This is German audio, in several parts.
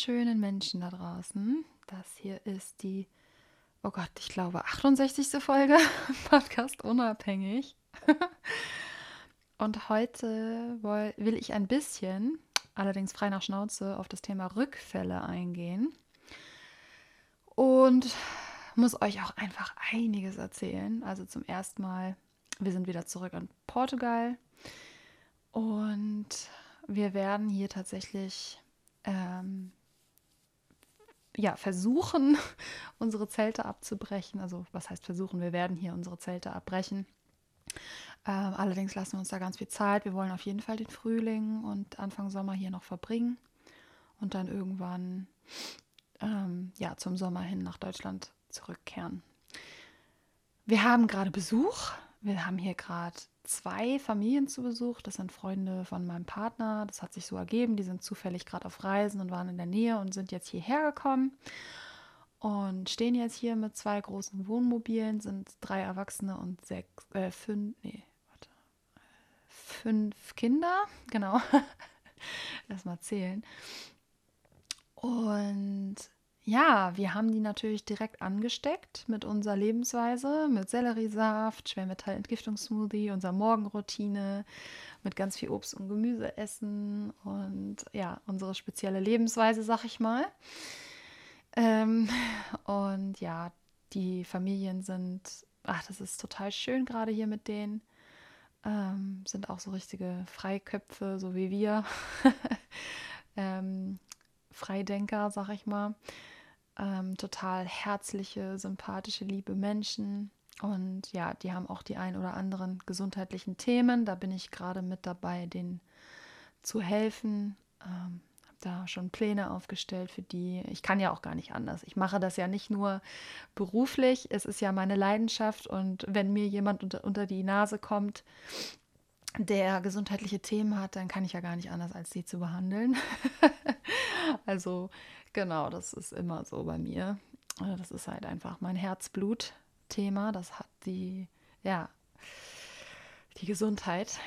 Wunderschönen Menschen da draußen. Das hier ist die, oh Gott, ich glaube 68. Folge Podcast Unabhängig. Und heute will ich ein bisschen, allerdings frei nach Schnauze, auf das Thema Rückfälle eingehen. Und muss euch auch einfach einiges erzählen. Also zum ersten Mal, wir sind wieder zurück in Portugal. Und wir werden hier tatsächlich ähm, ja, versuchen, unsere Zelte abzubrechen. Also was heißt versuchen? Wir werden hier unsere Zelte abbrechen. Ähm, allerdings lassen wir uns da ganz viel Zeit. Wir wollen auf jeden Fall den Frühling und Anfang Sommer hier noch verbringen und dann irgendwann ähm, ja, zum Sommer hin nach Deutschland zurückkehren. Wir haben gerade Besuch. Wir haben hier gerade zwei Familien zu Besuch. Das sind Freunde von meinem Partner. Das hat sich so ergeben. Die sind zufällig gerade auf Reisen und waren in der Nähe und sind jetzt hierher gekommen und stehen jetzt hier mit zwei großen Wohnmobilen, sind drei Erwachsene und sechs, äh, fünf, nee, warte, fünf Kinder, genau. Lass mal zählen. Und ja, wir haben die natürlich direkt angesteckt mit unserer Lebensweise, mit Selleriesaft, Schwermetallentgiftungssmoothie, unserer Morgenroutine, mit ganz viel Obst und Gemüse essen und ja, unsere spezielle Lebensweise, sag ich mal. Ähm, und ja, die Familien sind, ach, das ist total schön gerade hier mit denen. Ähm, sind auch so richtige Freiköpfe, so wie wir. ähm, Freidenker, sag ich mal ähm, total herzliche, sympathische, liebe Menschen. Und ja, die haben auch die ein oder anderen gesundheitlichen Themen. Da bin ich gerade mit dabei, denen zu helfen. Ähm, habe da schon Pläne aufgestellt für die. Ich kann ja auch gar nicht anders. Ich mache das ja nicht nur beruflich. Es ist ja meine Leidenschaft. Und wenn mir jemand unter, unter die Nase kommt, der gesundheitliche Themen hat, dann kann ich ja gar nicht anders, als sie zu behandeln. also Genau, das ist immer so bei mir. Äh, das ist halt einfach mein Herzblut-Thema. Das hat die, ja, die Gesundheit.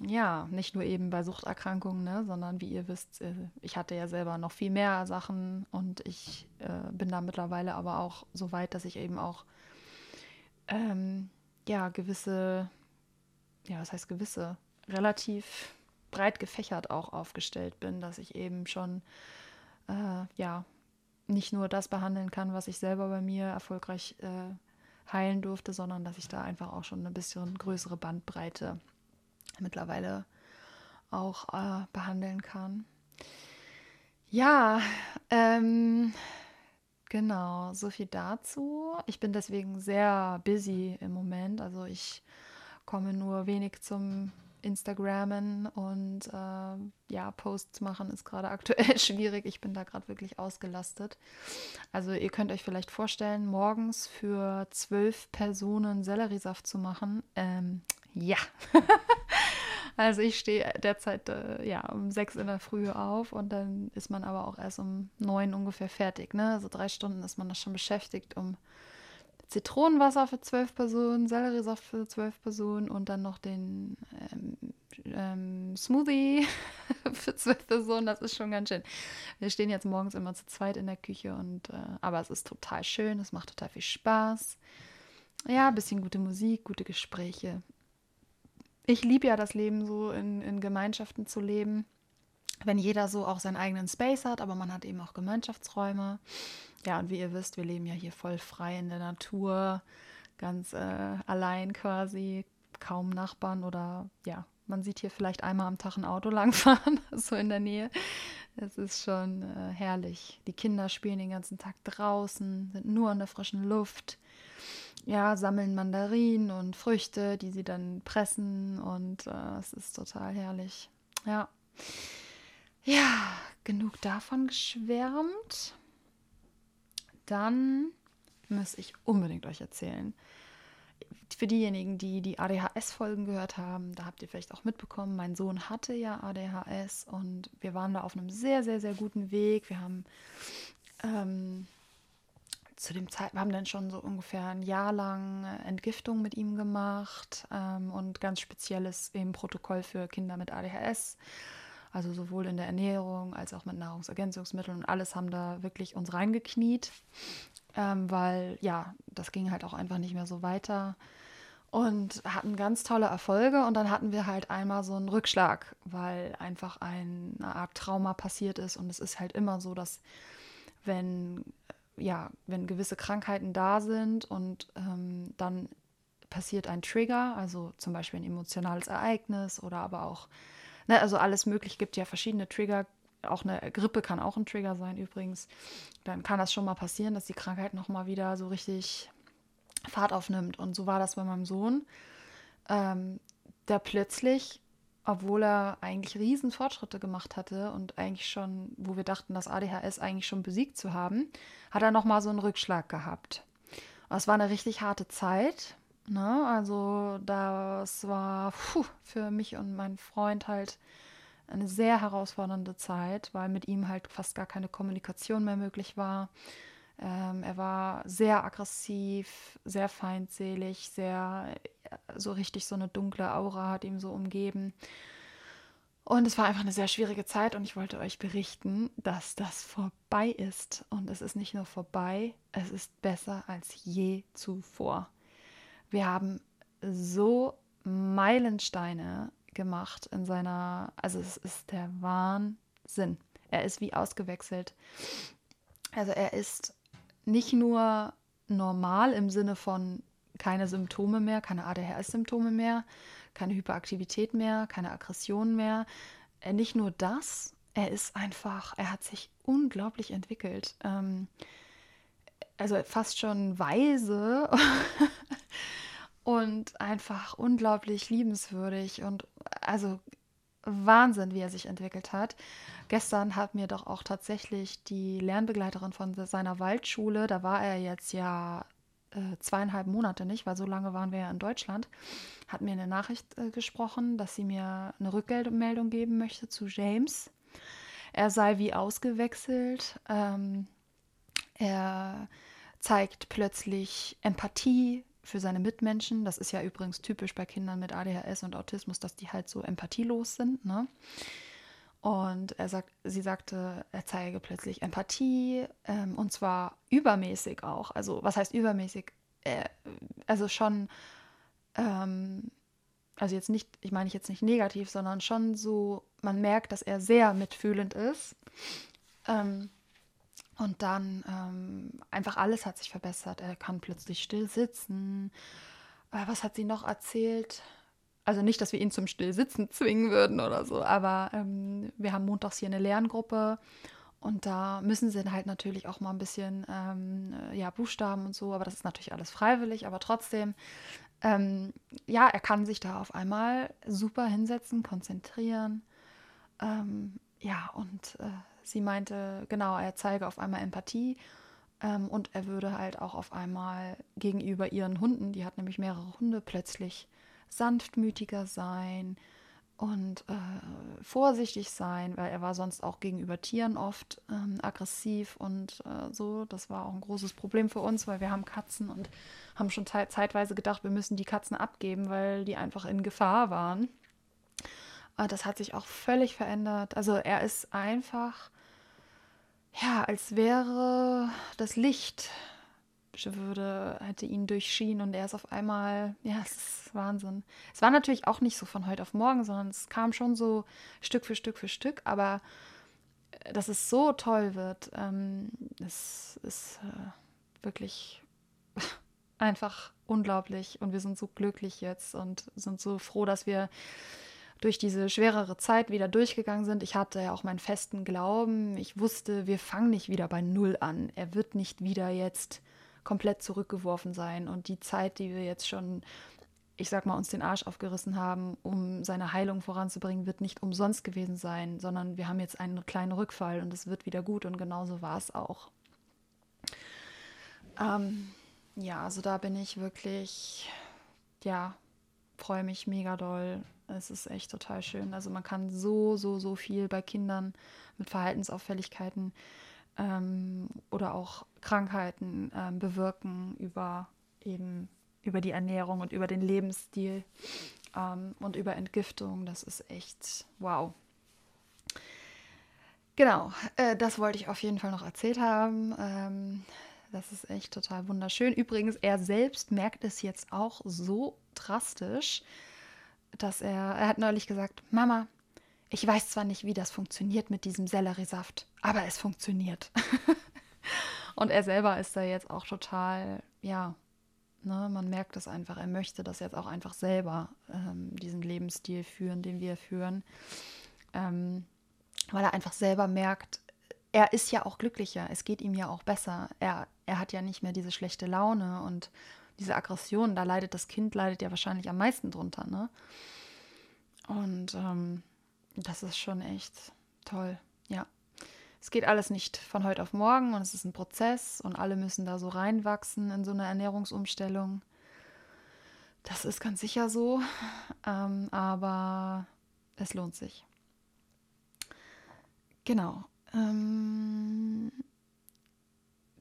Ja, nicht nur eben bei Suchterkrankungen, ne, sondern wie ihr wisst, äh, ich hatte ja selber noch viel mehr Sachen und ich äh, bin da mittlerweile aber auch so weit, dass ich eben auch ähm, ja gewisse, ja, was heißt gewisse, relativ breit gefächert auch aufgestellt bin, dass ich eben schon äh, ja, nicht nur das behandeln kann, was ich selber bei mir erfolgreich äh, heilen durfte, sondern dass ich da einfach auch schon eine bisschen größere Bandbreite mittlerweile auch äh, behandeln kann. Ja, ähm, genau, so viel dazu. Ich bin deswegen sehr busy im Moment. Also ich komme nur wenig zum Instagrammen und äh, ja, Posts machen ist gerade aktuell schwierig. Ich bin da gerade wirklich ausgelastet. Also ihr könnt euch vielleicht vorstellen, morgens für zwölf Personen Selleriesaft zu machen. Ähm, ja. also ich stehe derzeit äh, ja um sechs in der Früh auf und dann ist man aber auch erst um neun ungefähr fertig. Ne? Also drei Stunden ist man da schon beschäftigt, um Zitronenwasser für zwölf Personen, Selleriesaft für zwölf Personen und dann noch den ähm, ähm, Smoothie für zwölf Personen. Das ist schon ganz schön. Wir stehen jetzt morgens immer zu zweit in der Küche und äh, aber es ist total schön, es macht total viel Spaß. Ja, ein bisschen gute Musik, gute Gespräche. Ich liebe ja das Leben so in, in Gemeinschaften zu leben. Wenn jeder so auch seinen eigenen Space hat, aber man hat eben auch Gemeinschaftsräume. Ja, und wie ihr wisst, wir leben ja hier voll frei in der Natur, ganz äh, allein quasi, kaum Nachbarn oder ja, man sieht hier vielleicht einmal am Tag ein Auto langfahren, so in der Nähe. Es ist schon äh, herrlich. Die Kinder spielen den ganzen Tag draußen, sind nur in der frischen Luft. Ja, sammeln Mandarinen und Früchte, die sie dann pressen und äh, es ist total herrlich. Ja. Ja, genug davon geschwärmt. Dann muss ich unbedingt euch erzählen, für diejenigen, die die ADHS-Folgen gehört haben, da habt ihr vielleicht auch mitbekommen, mein Sohn hatte ja ADHS und wir waren da auf einem sehr, sehr, sehr guten Weg. Wir haben ähm, zu dem Zeit, wir haben dann schon so ungefähr ein Jahr lang Entgiftung mit ihm gemacht ähm, und ganz spezielles eben Protokoll für Kinder mit ADHS. Also sowohl in der Ernährung als auch mit Nahrungsergänzungsmitteln und alles haben da wirklich uns reingekniet. Ähm, weil ja, das ging halt auch einfach nicht mehr so weiter und hatten ganz tolle Erfolge. Und dann hatten wir halt einmal so einen Rückschlag, weil einfach eine Art Trauma passiert ist. Und es ist halt immer so, dass wenn ja, wenn gewisse Krankheiten da sind und ähm, dann passiert ein Trigger, also zum Beispiel ein emotionales Ereignis oder aber auch, ne, also alles möglich, gibt ja verschiedene Trigger, auch eine Grippe kann auch ein Trigger sein übrigens, dann kann das schon mal passieren, dass die Krankheit nochmal wieder so richtig Fahrt aufnimmt. Und so war das bei meinem Sohn, ähm, der plötzlich, obwohl er eigentlich riesen Fortschritte gemacht hatte und eigentlich schon, wo wir dachten, das ADHS eigentlich schon besiegt zu haben, hat er nochmal so einen Rückschlag gehabt. Es war eine richtig harte Zeit. Ne? Also das war puh, für mich und meinen Freund halt eine sehr herausfordernde Zeit, weil mit ihm halt fast gar keine Kommunikation mehr möglich war. Ähm, er war sehr aggressiv, sehr feindselig, sehr so richtig so eine dunkle Aura hat ihm so umgeben. Und es war einfach eine sehr schwierige Zeit und ich wollte euch berichten, dass das vorbei ist. Und es ist nicht nur vorbei, es ist besser als je zuvor. Wir haben so Meilensteine gemacht in seiner, also es ist der Wahnsinn. Er ist wie ausgewechselt. Also er ist nicht nur normal im Sinne von keine Symptome mehr, keine ADHS-Symptome mehr, keine Hyperaktivität mehr, keine Aggression mehr. Nicht nur das, er ist einfach, er hat sich unglaublich entwickelt. Ähm, also fast schon weise und einfach unglaublich liebenswürdig und also Wahnsinn, wie er sich entwickelt hat. Gestern hat mir doch auch tatsächlich die Lernbegleiterin von seiner Waldschule, da war er jetzt ja äh, zweieinhalb Monate nicht, weil so lange waren wir ja in Deutschland, hat mir eine Nachricht äh, gesprochen, dass sie mir eine Rückmeldung geben möchte zu James. Er sei wie ausgewechselt. Ähm, er zeigt plötzlich Empathie für seine Mitmenschen. Das ist ja übrigens typisch bei Kindern mit ADHS und Autismus, dass die halt so empathielos sind. Ne? Und er sagt, sie sagte, er zeige plötzlich Empathie ähm, und zwar übermäßig auch. Also was heißt übermäßig? Äh, also schon, ähm, also jetzt nicht, ich meine jetzt nicht negativ, sondern schon so, man merkt, dass er sehr mitfühlend ist. Ähm, und dann ähm, einfach alles hat sich verbessert. Er kann plötzlich still sitzen. Äh, was hat sie noch erzählt? Also nicht, dass wir ihn zum Stillsitzen zwingen würden oder so, aber ähm, wir haben montags hier eine Lerngruppe und da müssen sie halt natürlich auch mal ein bisschen ähm, ja, Buchstaben und so, aber das ist natürlich alles freiwillig, aber trotzdem, ähm, ja, er kann sich da auf einmal super hinsetzen, konzentrieren. Ähm, ja, und äh, sie meinte, genau, er zeige auf einmal Empathie ähm, und er würde halt auch auf einmal gegenüber ihren Hunden, die hat nämlich mehrere Hunde, plötzlich sanftmütiger sein und äh, vorsichtig sein, weil er war sonst auch gegenüber Tieren oft ähm, aggressiv und äh, so. Das war auch ein großes Problem für uns, weil wir haben Katzen und haben schon zeitweise gedacht, wir müssen die Katzen abgeben, weil die einfach in Gefahr waren. Aber das hat sich auch völlig verändert. Also er ist einfach ja, als wäre das Licht würde, hätte ihn durchschienen und er ist auf einmal, ja, es ist Wahnsinn. Es war natürlich auch nicht so von heute auf morgen, sondern es kam schon so Stück für Stück für Stück, aber äh, dass es so toll wird, ähm, das ist äh, wirklich einfach unglaublich und wir sind so glücklich jetzt und sind so froh, dass wir durch diese schwerere Zeit wieder durchgegangen sind. Ich hatte ja auch meinen festen Glauben. Ich wusste, wir fangen nicht wieder bei Null an. Er wird nicht wieder jetzt komplett zurückgeworfen sein. Und die Zeit, die wir jetzt schon, ich sag mal, uns den Arsch aufgerissen haben, um seine Heilung voranzubringen, wird nicht umsonst gewesen sein, sondern wir haben jetzt einen kleinen Rückfall und es wird wieder gut. Und genauso war es auch. Ähm, ja, also da bin ich wirklich, ja, freue mich mega doll. Es ist echt total schön. Also man kann so, so, so viel bei Kindern mit Verhaltensauffälligkeiten ähm, oder auch Krankheiten ähm, bewirken über eben über die Ernährung und über den Lebensstil ähm, und über Entgiftung. Das ist echt wow. Genau, äh, das wollte ich auf jeden Fall noch erzählt haben. Ähm, das ist echt total wunderschön. Übrigens, er selbst merkt es jetzt auch so drastisch, dass er, er hat neulich gesagt, Mama, ich weiß zwar nicht, wie das funktioniert mit diesem Selleriesaft, aber es funktioniert. und er selber ist da jetzt auch total, ja, ne, man merkt es einfach, er möchte das jetzt auch einfach selber, ähm, diesen Lebensstil führen, den wir führen. Ähm, weil er einfach selber merkt, er ist ja auch glücklicher, es geht ihm ja auch besser. Er, er hat ja nicht mehr diese schlechte Laune und diese Aggression, da leidet das Kind, leidet ja wahrscheinlich am meisten drunter, ne? Und ähm, das ist schon echt toll, ja. Es geht alles nicht von heute auf morgen und es ist ein Prozess und alle müssen da so reinwachsen in so eine Ernährungsumstellung. Das ist ganz sicher so, ähm, aber es lohnt sich. Genau. Ähm,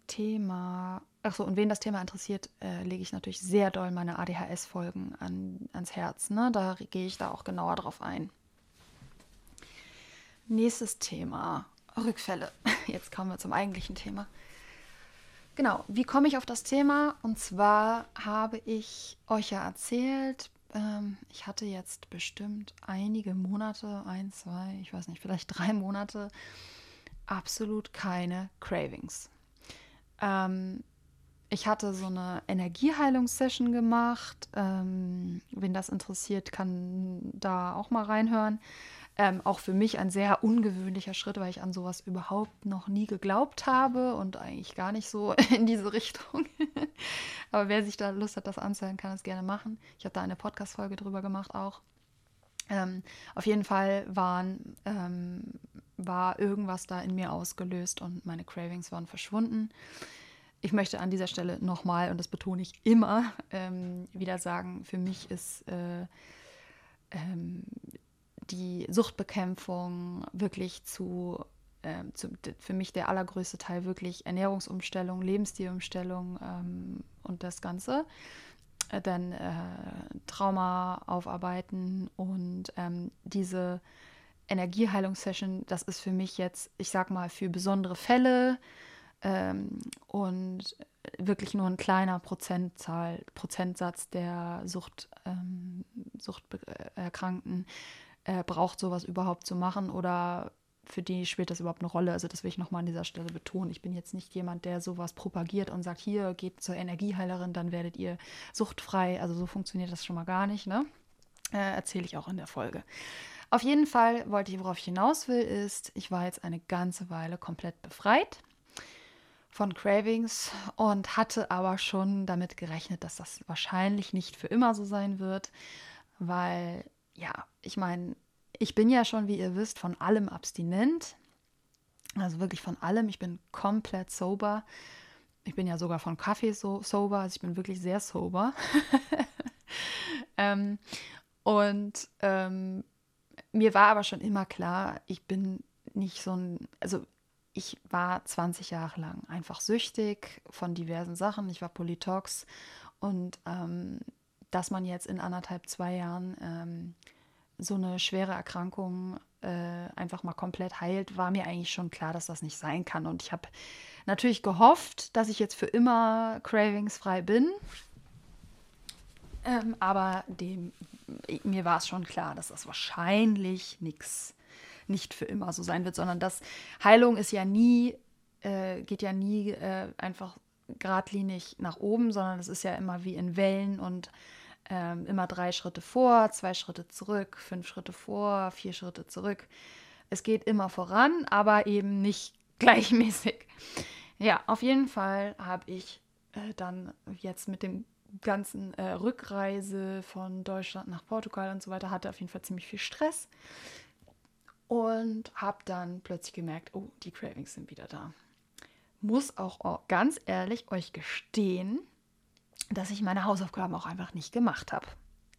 Thema. Achso, und wen das Thema interessiert, äh, lege ich natürlich sehr doll meine ADHS-Folgen an, ans Herz. Ne? Da gehe ich da auch genauer drauf ein. Nächstes Thema: Rückfälle. Jetzt kommen wir zum eigentlichen Thema. Genau, wie komme ich auf das Thema? Und zwar habe ich euch ja erzählt, ähm, ich hatte jetzt bestimmt einige Monate, ein, zwei, ich weiß nicht, vielleicht drei Monate, absolut keine Cravings. Ähm, ich hatte so eine Energieheilungssession gemacht. Ähm, wen das interessiert, kann da auch mal reinhören. Ähm, auch für mich ein sehr ungewöhnlicher Schritt, weil ich an sowas überhaupt noch nie geglaubt habe und eigentlich gar nicht so in diese Richtung. Aber wer sich da Lust hat, das anzuhören, kann es gerne machen. Ich habe da eine Podcast-Folge drüber gemacht auch. Ähm, auf jeden Fall waren, ähm, war irgendwas da in mir ausgelöst und meine Cravings waren verschwunden. Ich möchte an dieser Stelle nochmal, und das betone ich immer, ähm, wieder sagen, für mich ist äh, ähm, die Suchtbekämpfung wirklich zu, äh, zu, für mich der allergrößte Teil wirklich Ernährungsumstellung, Lebensstilumstellung ähm, und das Ganze. Äh, dann äh, Trauma aufarbeiten und ähm, diese Energieheilungssession, das ist für mich jetzt, ich sag mal, für besondere Fälle ähm, und wirklich nur ein kleiner Prozentzahl, Prozentsatz der Sucht, ähm, Suchterkrankten äh, braucht sowas überhaupt zu machen oder für die spielt das überhaupt eine Rolle. Also das will ich nochmal an dieser Stelle betonen. Ich bin jetzt nicht jemand, der sowas propagiert und sagt, hier geht zur Energieheilerin, dann werdet ihr suchtfrei. Also so funktioniert das schon mal gar nicht. Ne? Äh, Erzähle ich auch in der Folge. Auf jeden Fall wollte ich, worauf ich hinaus will, ist, ich war jetzt eine ganze Weile komplett befreit von Cravings und hatte aber schon damit gerechnet, dass das wahrscheinlich nicht für immer so sein wird, weil ja, ich meine, ich bin ja schon, wie ihr wisst, von allem abstinent. Also wirklich von allem. Ich bin komplett sober. Ich bin ja sogar von Kaffee so sober. Also ich bin wirklich sehr sober. ähm, und ähm, mir war aber schon immer klar, ich bin nicht so ein, also ich war 20 Jahre lang einfach süchtig von diversen Sachen. Ich war Polytox und ähm, dass man jetzt in anderthalb, zwei Jahren ähm, so eine schwere Erkrankung äh, einfach mal komplett heilt, war mir eigentlich schon klar, dass das nicht sein kann. Und ich habe natürlich gehofft, dass ich jetzt für immer cravingsfrei bin. Ähm, aber dem, mir war es schon klar, dass das wahrscheinlich nichts nicht für immer so sein wird, sondern dass Heilung ist ja nie, äh, geht ja nie äh, einfach geradlinig nach oben, sondern es ist ja immer wie in Wellen und ähm, immer drei Schritte vor, zwei Schritte zurück, fünf Schritte vor, vier Schritte zurück. Es geht immer voran, aber eben nicht gleichmäßig. Ja, auf jeden Fall habe ich äh, dann jetzt mit dem ganzen äh, Rückreise von Deutschland nach Portugal und so weiter hatte auf jeden Fall ziemlich viel Stress und habe dann plötzlich gemerkt, oh, die Cravings sind wieder da. Muss auch ganz ehrlich euch gestehen, dass ich meine Hausaufgaben auch einfach nicht gemacht habe.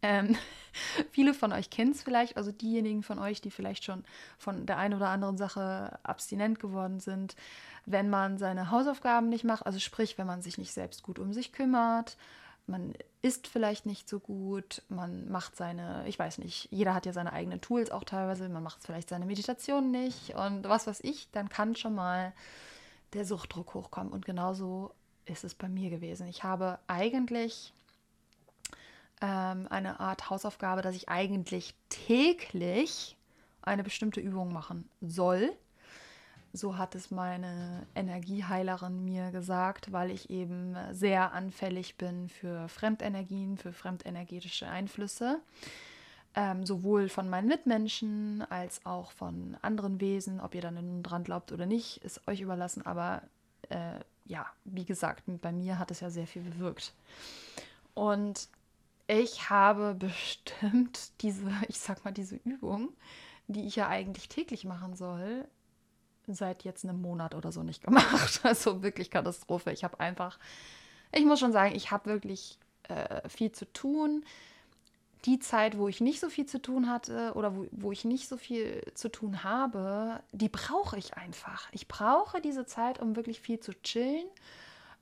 Ähm, viele von euch kennen es vielleicht, also diejenigen von euch, die vielleicht schon von der einen oder anderen Sache abstinent geworden sind, wenn man seine Hausaufgaben nicht macht, also sprich, wenn man sich nicht selbst gut um sich kümmert, man isst vielleicht nicht so gut, man macht seine, ich weiß nicht, jeder hat ja seine eigenen Tools auch teilweise, man macht vielleicht seine Meditation nicht und was weiß ich, dann kann schon mal der Suchtdruck hochkommen. Und genauso ist es bei mir gewesen. Ich habe eigentlich ähm, eine Art Hausaufgabe, dass ich eigentlich täglich eine bestimmte Übung machen soll. So hat es meine Energieheilerin mir gesagt, weil ich eben sehr anfällig bin für Fremdenergien, für fremdenergetische Einflüsse. Ähm, sowohl von meinen Mitmenschen als auch von anderen Wesen. Ob ihr dann dran glaubt oder nicht, ist euch überlassen. Aber äh, ja, wie gesagt, bei mir hat es ja sehr viel bewirkt. Und ich habe bestimmt diese, ich sag mal, diese Übung, die ich ja eigentlich täglich machen soll, seit jetzt einem Monat oder so nicht gemacht. Also wirklich Katastrophe. Ich habe einfach, ich muss schon sagen, ich habe wirklich äh, viel zu tun. Die Zeit, wo ich nicht so viel zu tun hatte oder wo, wo ich nicht so viel zu tun habe, die brauche ich einfach. Ich brauche diese Zeit, um wirklich viel zu chillen,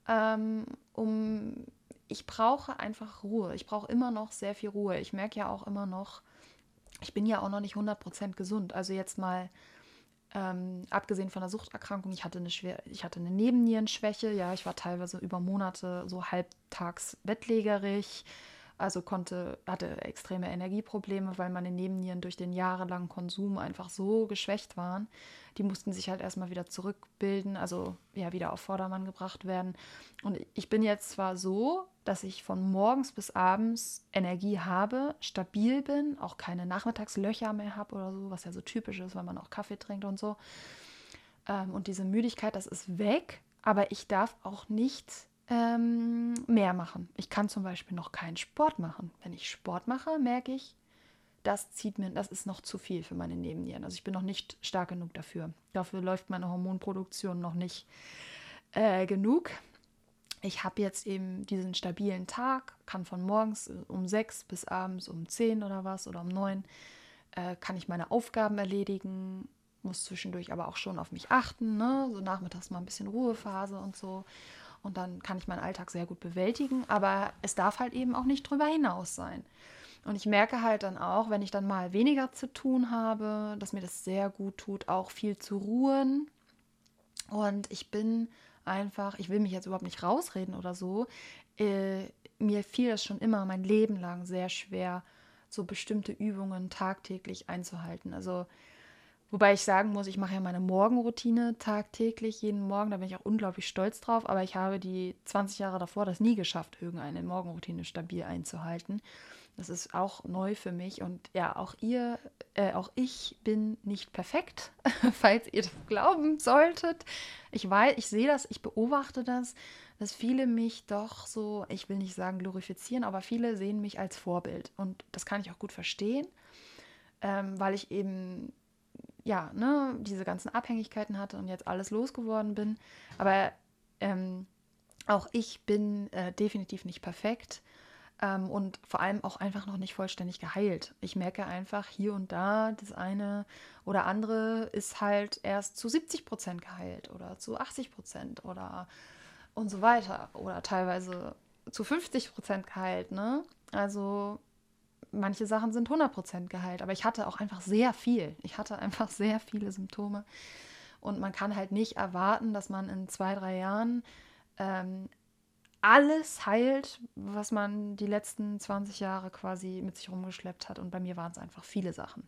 ähm, um ich brauche einfach Ruhe. Ich brauche immer noch sehr viel Ruhe. Ich merke ja auch immer noch, ich bin ja auch noch nicht 100% gesund. Also jetzt mal ähm, abgesehen von der Suchterkrankung, ich hatte eine schwer, ich hatte eine Nebennierenschwäche. Ja, ich war teilweise über Monate so halbtags bettlägerig. Also konnte, hatte extreme Energieprobleme, weil meine Nebennieren durch den jahrelangen Konsum einfach so geschwächt waren. Die mussten sich halt erstmal wieder zurückbilden, also ja, wieder auf Vordermann gebracht werden. Und ich bin jetzt zwar so, dass ich von morgens bis abends Energie habe, stabil bin, auch keine Nachmittagslöcher mehr habe oder so, was ja so typisch ist, weil man auch Kaffee trinkt und so. Ähm, und diese Müdigkeit, das ist weg, aber ich darf auch nicht ähm, mehr machen. Ich kann zum Beispiel noch keinen Sport machen. Wenn ich Sport mache, merke ich, das zieht mir, das ist noch zu viel für meine Nebennieren. Also ich bin noch nicht stark genug dafür. Dafür läuft meine Hormonproduktion noch nicht äh, genug. Ich habe jetzt eben diesen stabilen Tag, kann von morgens äh, um sechs bis abends um zehn oder was oder um neun äh, kann ich meine Aufgaben erledigen, muss zwischendurch aber auch schon auf mich achten, ne? so nachmittags mal ein bisschen Ruhephase und so. Und dann kann ich meinen Alltag sehr gut bewältigen, aber es darf halt eben auch nicht drüber hinaus sein. Und ich merke halt dann auch, wenn ich dann mal weniger zu tun habe, dass mir das sehr gut tut, auch viel zu ruhen. Und ich bin einfach, ich will mich jetzt überhaupt nicht rausreden oder so, äh, mir fiel es schon immer mein Leben lang sehr schwer, so bestimmte Übungen tagtäglich einzuhalten. Also Wobei ich sagen muss, ich mache ja meine Morgenroutine tagtäglich, jeden Morgen. Da bin ich auch unglaublich stolz drauf. Aber ich habe die 20 Jahre davor das nie geschafft, irgendeine Morgenroutine stabil einzuhalten. Das ist auch neu für mich. Und ja, auch ihr, äh, auch ich bin nicht perfekt, falls ihr das glauben solltet. Ich weiß, ich sehe das, ich beobachte das, dass viele mich doch so, ich will nicht sagen glorifizieren, aber viele sehen mich als Vorbild. Und das kann ich auch gut verstehen, ähm, weil ich eben ja, ne, diese ganzen Abhängigkeiten hatte und jetzt alles losgeworden bin. Aber ähm, auch ich bin äh, definitiv nicht perfekt ähm, und vor allem auch einfach noch nicht vollständig geheilt. Ich merke einfach hier und da, das eine oder andere ist halt erst zu 70 Prozent geheilt oder zu 80 Prozent oder und so weiter oder teilweise zu 50 Prozent geheilt. Ne? Also manche Sachen sind 100% geheilt, aber ich hatte auch einfach sehr viel. Ich hatte einfach sehr viele Symptome. Und man kann halt nicht erwarten, dass man in zwei, drei Jahren ähm, alles heilt, was man die letzten 20 Jahre quasi mit sich rumgeschleppt hat. Und bei mir waren es einfach viele Sachen.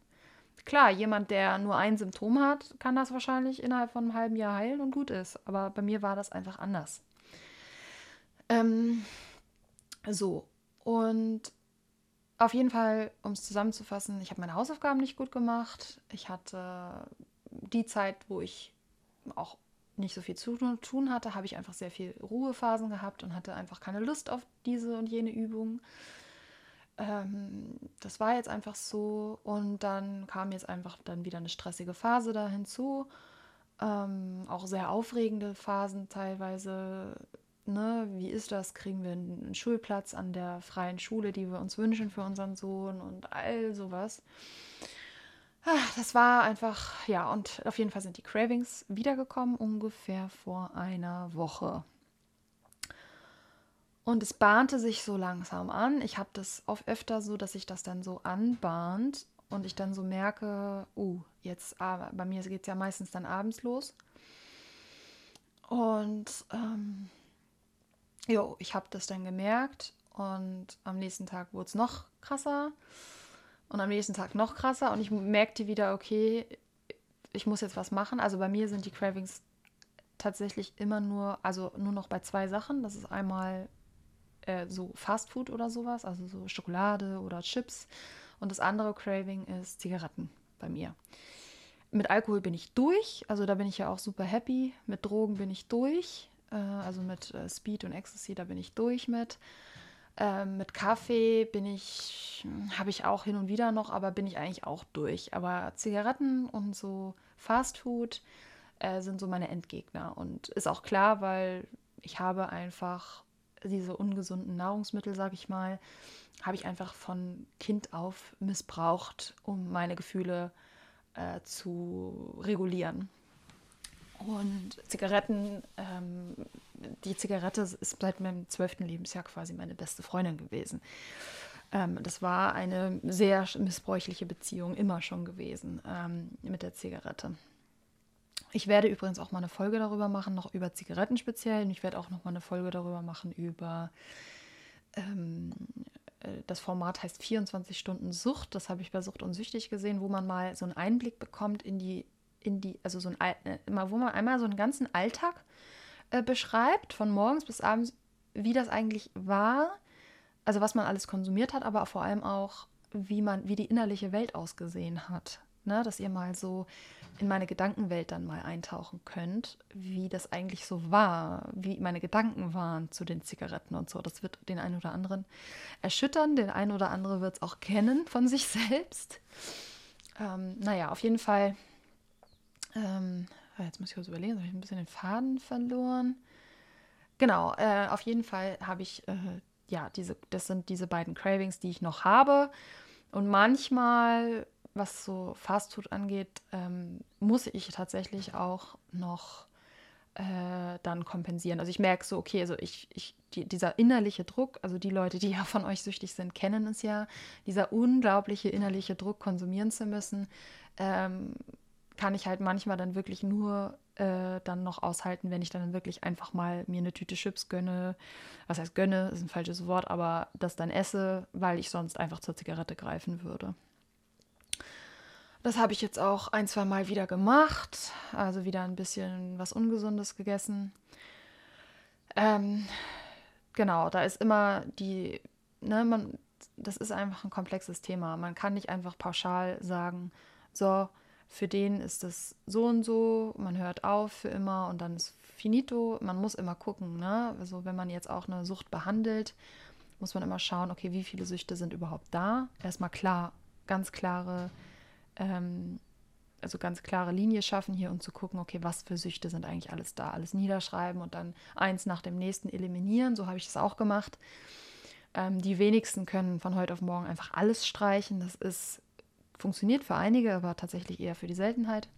Klar, jemand, der nur ein Symptom hat, kann das wahrscheinlich innerhalb von einem halben Jahr heilen und gut ist. Aber bei mir war das einfach anders. Ähm, so, und auf jeden Fall, um es zusammenzufassen, ich habe meine Hausaufgaben nicht gut gemacht. Ich hatte die Zeit, wo ich auch nicht so viel zu tun hatte, habe ich einfach sehr viel Ruhephasen gehabt und hatte einfach keine Lust auf diese und jene Übungen. Ähm, das war jetzt einfach so und dann kam jetzt einfach dann wieder eine stressige Phase da hinzu. Ähm, auch sehr aufregende Phasen teilweise. Ne? Wie ist das? Kriegen wir einen Schulplatz an der freien Schule, die wir uns wünschen für unseren Sohn und all sowas. Das war einfach, ja, und auf jeden Fall sind die Cravings wiedergekommen, ungefähr vor einer Woche. Und es bahnte sich so langsam an. Ich habe das oft öfter so, dass sich das dann so anbahnt und ich dann so merke, uh, jetzt, ah, bei mir geht es ja meistens dann abends los. Und ähm, jo, ich habe das dann gemerkt und am nächsten Tag wurde es noch krasser und am nächsten Tag noch krasser und ich merkte wieder, okay, ich muss jetzt was machen. Also bei mir sind die Cravings tatsächlich immer nur, also nur noch bei zwei Sachen. Das ist einmal äh, so Fastfood oder sowas, also so Schokolade oder Chips. Und das andere Craving ist Zigaretten bei mir. Mit Alkohol bin ich durch, also da bin ich ja auch super happy. Mit Drogen bin ich durch, äh, also mit äh, Speed und Ecstasy, da bin ich durch mit. Ähm, mit Kaffee bin ich, habe ich auch hin und wieder noch, aber bin ich eigentlich auch durch. Aber Zigaretten und so Fastfood äh, sind so meine Endgegner. Und ist auch klar, weil ich habe einfach diese ungesunden Nahrungsmittel, sage ich mal, habe ich einfach von Kind auf missbraucht, um meine Gefühle äh, zu regulieren. Und Zigaretten, ähm, die Zigarette ist seit meinem zwölften Lebensjahr quasi meine beste Freundin gewesen. Ähm, das war eine sehr missbräuchliche Beziehung immer schon gewesen ähm, mit der Zigarette. Ich werde übrigens auch mal eine Folge darüber machen, noch über Zigaretten speziell. Und ich werde auch noch mal eine Folge darüber machen über ähm, äh, das Format heißt 24 Stunden Sucht. Das habe ich bei Sucht und Süchtig gesehen, wo man mal so einen Einblick bekommt in die, in die, also so ein äh, wo man einmal so einen ganzen Alltag äh, beschreibt, von morgens bis abends, wie das eigentlich war, also was man alles konsumiert hat, aber vor allem auch, wie man, wie die innerliche Welt ausgesehen hat. Ne? Dass ihr mal so in meine Gedankenwelt dann mal eintauchen könnt, wie das eigentlich so war, wie meine Gedanken waren zu den Zigaretten und so. Das wird den einen oder anderen erschüttern, den einen oder andere wird es auch kennen von sich selbst. Ähm, naja, auf jeden Fall, ähm, jetzt muss ich kurz überlegen, habe ich ein bisschen den Faden verloren. Genau, äh, auf jeden Fall habe ich, äh, ja, diese, das sind diese beiden Cravings, die ich noch habe. Und manchmal was so Fastfood angeht, ähm, muss ich tatsächlich auch noch äh, dann kompensieren. Also ich merke so, okay, also ich, ich die, dieser innerliche Druck, also die Leute, die ja von euch süchtig sind, kennen es ja, dieser unglaubliche innerliche Druck, konsumieren zu müssen, ähm, kann ich halt manchmal dann wirklich nur äh, dann noch aushalten, wenn ich dann wirklich einfach mal mir eine Tüte Chips gönne. Was heißt gönne, ist ein falsches Wort, aber das dann esse, weil ich sonst einfach zur Zigarette greifen würde. Das habe ich jetzt auch ein, zwei Mal wieder gemacht. Also wieder ein bisschen was Ungesundes gegessen. Ähm, genau, da ist immer die, ne, man, das ist einfach ein komplexes Thema. Man kann nicht einfach pauschal sagen, so, für den ist das so und so, man hört auf für immer und dann ist finito. Man muss immer gucken, ne? Also wenn man jetzt auch eine Sucht behandelt, muss man immer schauen, okay, wie viele Süchte sind überhaupt da? Erstmal klar, ganz klare ähm, also ganz klare Linie schaffen hier und zu gucken, okay, was für Süchte sind eigentlich alles da, alles niederschreiben und dann eins nach dem nächsten eliminieren. So habe ich das auch gemacht. Ähm, die wenigsten können von heute auf morgen einfach alles streichen. Das ist funktioniert für einige, aber tatsächlich eher für die Seltenheit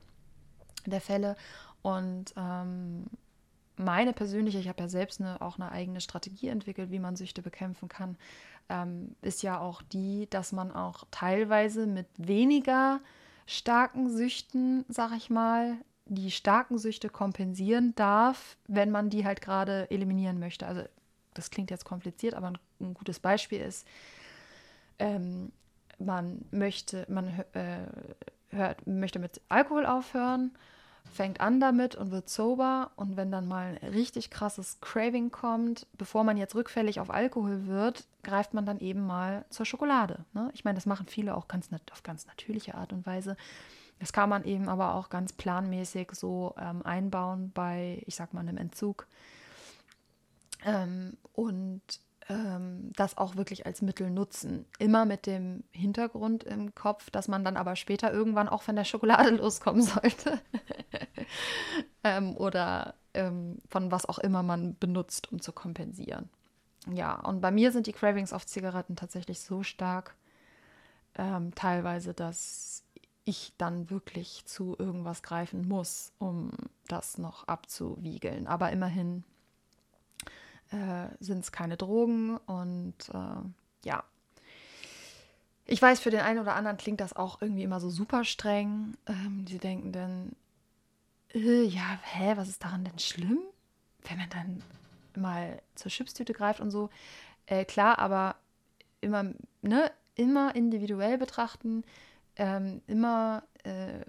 der Fälle. Und ähm, meine persönliche, ich habe ja selbst eine, auch eine eigene Strategie entwickelt, wie man Süchte bekämpfen kann, ähm, ist ja auch die, dass man auch teilweise mit weniger starken Süchten, sag ich mal, die starken Süchte kompensieren darf, wenn man die halt gerade eliminieren möchte. Also das klingt jetzt kompliziert, aber ein, ein gutes Beispiel ist, ähm, man möchte, man äh, hört, möchte mit Alkohol aufhören, fängt an damit und wird sober und wenn dann mal ein richtig krasses Craving kommt, bevor man jetzt rückfällig auf Alkohol wird, greift man dann eben mal zur Schokolade. Ne? Ich meine, das machen viele auch ganz auf ganz natürliche Art und Weise. Das kann man eben aber auch ganz planmäßig so ähm, einbauen bei, ich sag mal, einem Entzug. Ähm, und ähm, das auch wirklich als Mittel nutzen. Immer mit dem Hintergrund im Kopf, dass man dann aber später irgendwann auch von der Schokolade loskommen sollte. ähm, oder ähm, von was auch immer man benutzt, um zu kompensieren. Ja, und bei mir sind die Cravings auf Zigaretten tatsächlich so stark, ähm, teilweise, dass ich dann wirklich zu irgendwas greifen muss, um das noch abzuwiegeln. Aber immerhin äh, sind es keine Drogen und äh, ja. Ich weiß, für den einen oder anderen klingt das auch irgendwie immer so super streng. Ähm, die denken dann, äh, ja, hä, was ist daran denn schlimm? Wenn man dann mal zur Chipstüte greift und so. Äh, klar, aber immer, ne, immer individuell betrachten, ähm, immer äh,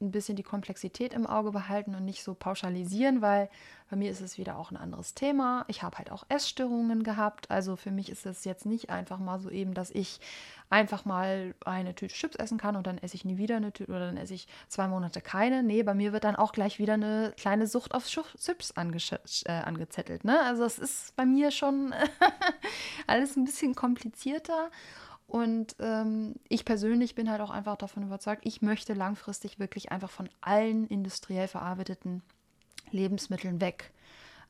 ein bisschen die Komplexität im Auge behalten und nicht so pauschalisieren, weil bei mir ist es wieder auch ein anderes Thema. Ich habe halt auch Essstörungen gehabt. Also für mich ist es jetzt nicht einfach mal so eben, dass ich einfach mal eine Tüte Chips essen kann und dann esse ich nie wieder eine Tüte oder dann esse ich zwei Monate keine. Nee, bei mir wird dann auch gleich wieder eine kleine Sucht auf Chips äh, angezettelt. Ne? Also es ist bei mir schon alles ein bisschen komplizierter. Und ähm, ich persönlich bin halt auch einfach davon überzeugt, ich möchte langfristig wirklich einfach von allen industriell verarbeiteten Lebensmitteln weg,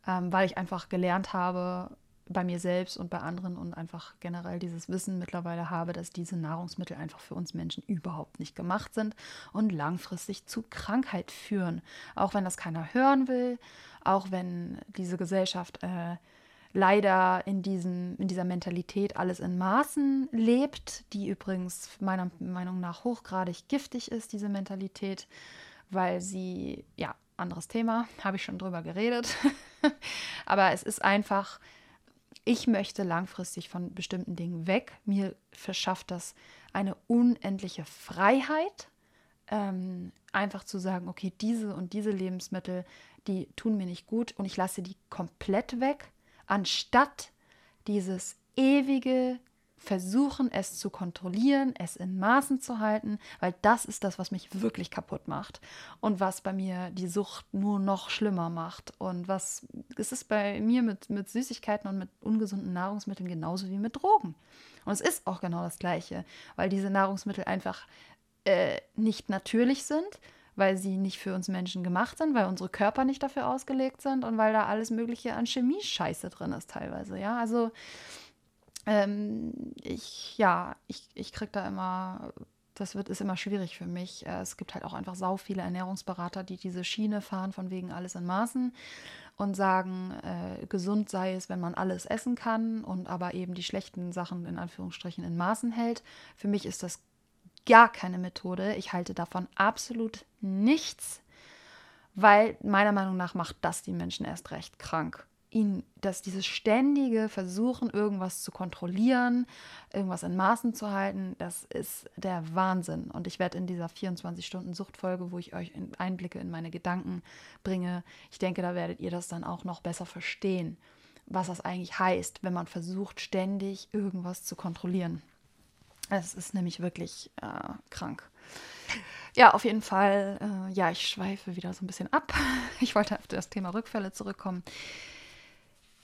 ähm, weil ich einfach gelernt habe bei mir selbst und bei anderen und einfach generell dieses Wissen mittlerweile habe, dass diese Nahrungsmittel einfach für uns Menschen überhaupt nicht gemacht sind und langfristig zu Krankheit führen. Auch wenn das keiner hören will, auch wenn diese Gesellschaft äh, leider in, diesem, in dieser Mentalität alles in Maßen lebt, die übrigens meiner Meinung nach hochgradig giftig ist, diese Mentalität, weil sie, ja, anderes Thema, habe ich schon drüber geredet, aber es ist einfach, ich möchte langfristig von bestimmten Dingen weg. Mir verschafft das eine unendliche Freiheit, ähm, einfach zu sagen, okay, diese und diese Lebensmittel, die tun mir nicht gut und ich lasse die komplett weg anstatt dieses ewige Versuchen, es zu kontrollieren, es in Maßen zu halten, weil das ist das, was mich wirklich kaputt macht und was bei mir die Sucht nur noch schlimmer macht. Und was es ist bei mir mit, mit Süßigkeiten und mit ungesunden Nahrungsmitteln genauso wie mit Drogen. Und es ist auch genau das Gleiche, weil diese Nahrungsmittel einfach äh, nicht natürlich sind, weil sie nicht für uns Menschen gemacht sind, weil unsere Körper nicht dafür ausgelegt sind und weil da alles Mögliche an Chemie-Scheiße drin ist teilweise. Ja, also ähm, ich, ja, ich, ich kriege da immer, das wird, ist immer schwierig für mich. Äh, es gibt halt auch einfach sau viele Ernährungsberater, die diese Schiene fahren, von wegen alles in Maßen und sagen, äh, gesund sei es, wenn man alles essen kann und aber eben die schlechten Sachen in Anführungsstrichen in Maßen hält. Für mich ist das gar keine Methode. Ich halte davon absolut nichts, weil meiner Meinung nach macht das die Menschen erst recht krank. Ihnen, dass dieses ständige Versuchen, irgendwas zu kontrollieren, irgendwas in Maßen zu halten, das ist der Wahnsinn. Und ich werde in dieser 24-Stunden-Suchtfolge, wo ich euch Einblicke in meine Gedanken bringe, ich denke, da werdet ihr das dann auch noch besser verstehen, was das eigentlich heißt, wenn man versucht, ständig irgendwas zu kontrollieren. Es ist nämlich wirklich äh, krank. Ja, auf jeden Fall, äh, ja, ich schweife wieder so ein bisschen ab. Ich wollte auf das Thema Rückfälle zurückkommen.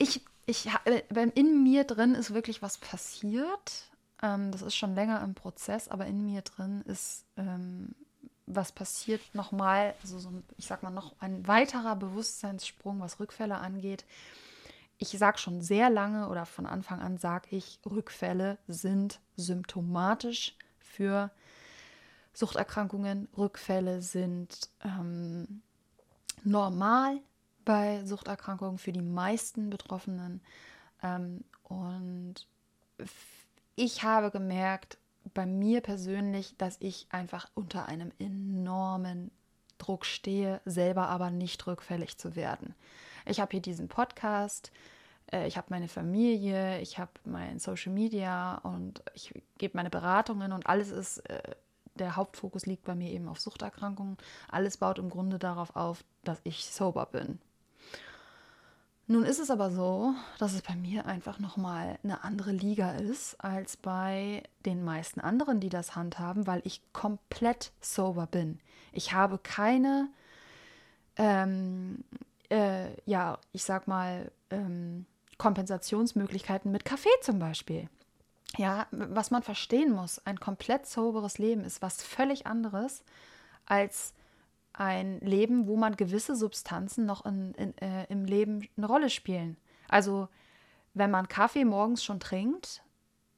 Ich, ich, äh, in mir drin ist wirklich was passiert. Ähm, das ist schon länger im Prozess, aber in mir drin ist ähm, was passiert nochmal, also so, ich sag mal, noch ein weiterer Bewusstseinssprung, was Rückfälle angeht ich sage schon sehr lange oder von Anfang an sage ich, Rückfälle sind symptomatisch für Suchterkrankungen. Rückfälle sind ähm, normal, bei Suchterkrankungen für die meisten Betroffenen. Ähm, und ich habe gemerkt, bei mir persönlich, dass ich einfach unter einem enormen Druck stehe, selber aber nicht rückfällig zu werden. Ich habe hier diesen Podcast, äh, ich habe meine Familie, ich habe mein Social Media und ich gebe meine Beratungen und alles ist, äh, der Hauptfokus liegt bei mir eben auf Suchterkrankungen. Alles baut im Grunde darauf auf, dass ich sober bin. Nun ist es aber so, dass es bei mir einfach nochmal eine andere Liga ist als bei den meisten anderen, die das handhaben, weil ich komplett sober bin. Ich habe keine, ähm, äh, ja, ich sag mal, ähm, Kompensationsmöglichkeiten mit Kaffee zum Beispiel. Ja, was man verstehen muss, ein komplett soberes Leben ist was völlig anderes als ein Leben, wo man gewisse Substanzen noch in, in, äh, im Leben eine Rolle spielen. Also wenn man Kaffee morgens schon trinkt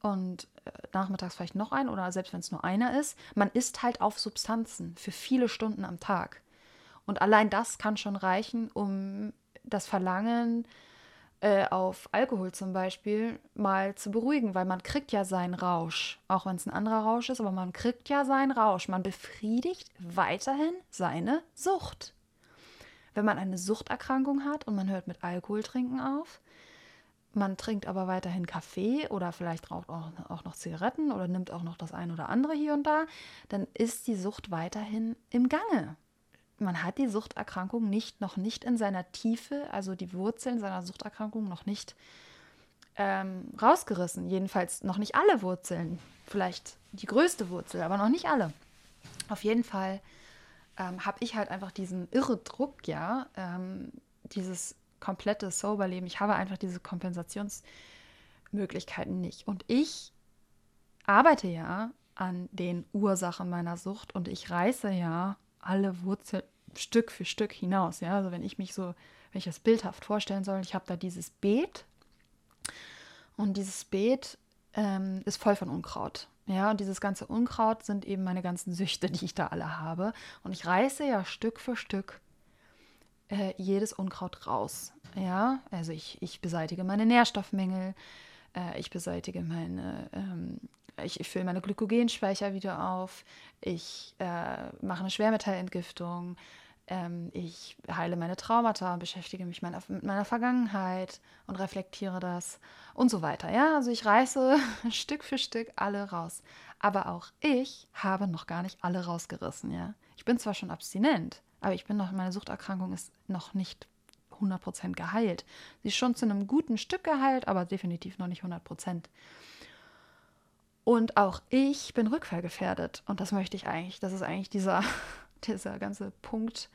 und äh, nachmittags vielleicht noch ein oder selbst wenn es nur einer ist, man isst halt auf Substanzen für viele Stunden am Tag. Und allein das kann schon reichen, um das Verlangen äh, auf Alkohol zum Beispiel mal zu beruhigen, weil man kriegt ja seinen Rausch, auch wenn es ein anderer Rausch ist, aber man kriegt ja seinen Rausch. Man befriedigt weiterhin seine Sucht. Wenn man eine Suchterkrankung hat und man hört mit Alkohol trinken auf, man trinkt aber weiterhin Kaffee oder vielleicht raucht auch, auch noch Zigaretten oder nimmt auch noch das ein oder andere hier und da, dann ist die Sucht weiterhin im Gange man hat die Suchterkrankung nicht, noch nicht in seiner Tiefe, also die Wurzeln seiner Suchterkrankung noch nicht ähm, rausgerissen. Jedenfalls noch nicht alle Wurzeln. Vielleicht die größte Wurzel, aber noch nicht alle. Auf jeden Fall ähm, habe ich halt einfach diesen irre Druck, ja, ähm, dieses komplette Soberleben. Ich habe einfach diese Kompensationsmöglichkeiten nicht. Und ich arbeite ja an den Ursachen meiner Sucht und ich reiße ja alle Wurzeln Stück für Stück hinaus. Ja, also wenn ich mich so, wenn ich das bildhaft vorstellen soll, ich habe da dieses Beet und dieses Beet ähm, ist voll von Unkraut. Ja, und dieses ganze Unkraut sind eben meine ganzen Süchte, die ich da alle habe. Und ich reiße ja Stück für Stück äh, jedes Unkraut raus. Ja, also ich, ich beseitige meine Nährstoffmängel, äh, ich beseitige meine ähm, ich, ich fülle meine Glykogenspeicher wieder auf, ich äh, mache eine Schwermetallentgiftung, ähm, ich heile meine Traumata, beschäftige mich meiner, mit meiner Vergangenheit und reflektiere das und so weiter. Ja, also ich reiße Stück für Stück alle raus. Aber auch ich habe noch gar nicht alle rausgerissen. Ja, ich bin zwar schon abstinent, aber ich bin noch, meine Suchterkrankung ist noch nicht 100% geheilt. Sie ist schon zu einem guten Stück geheilt, aber definitiv noch nicht 100%. Und auch ich bin rückfallgefährdet. Und das möchte ich eigentlich, das ist eigentlich dieser, dieser ganze Punkt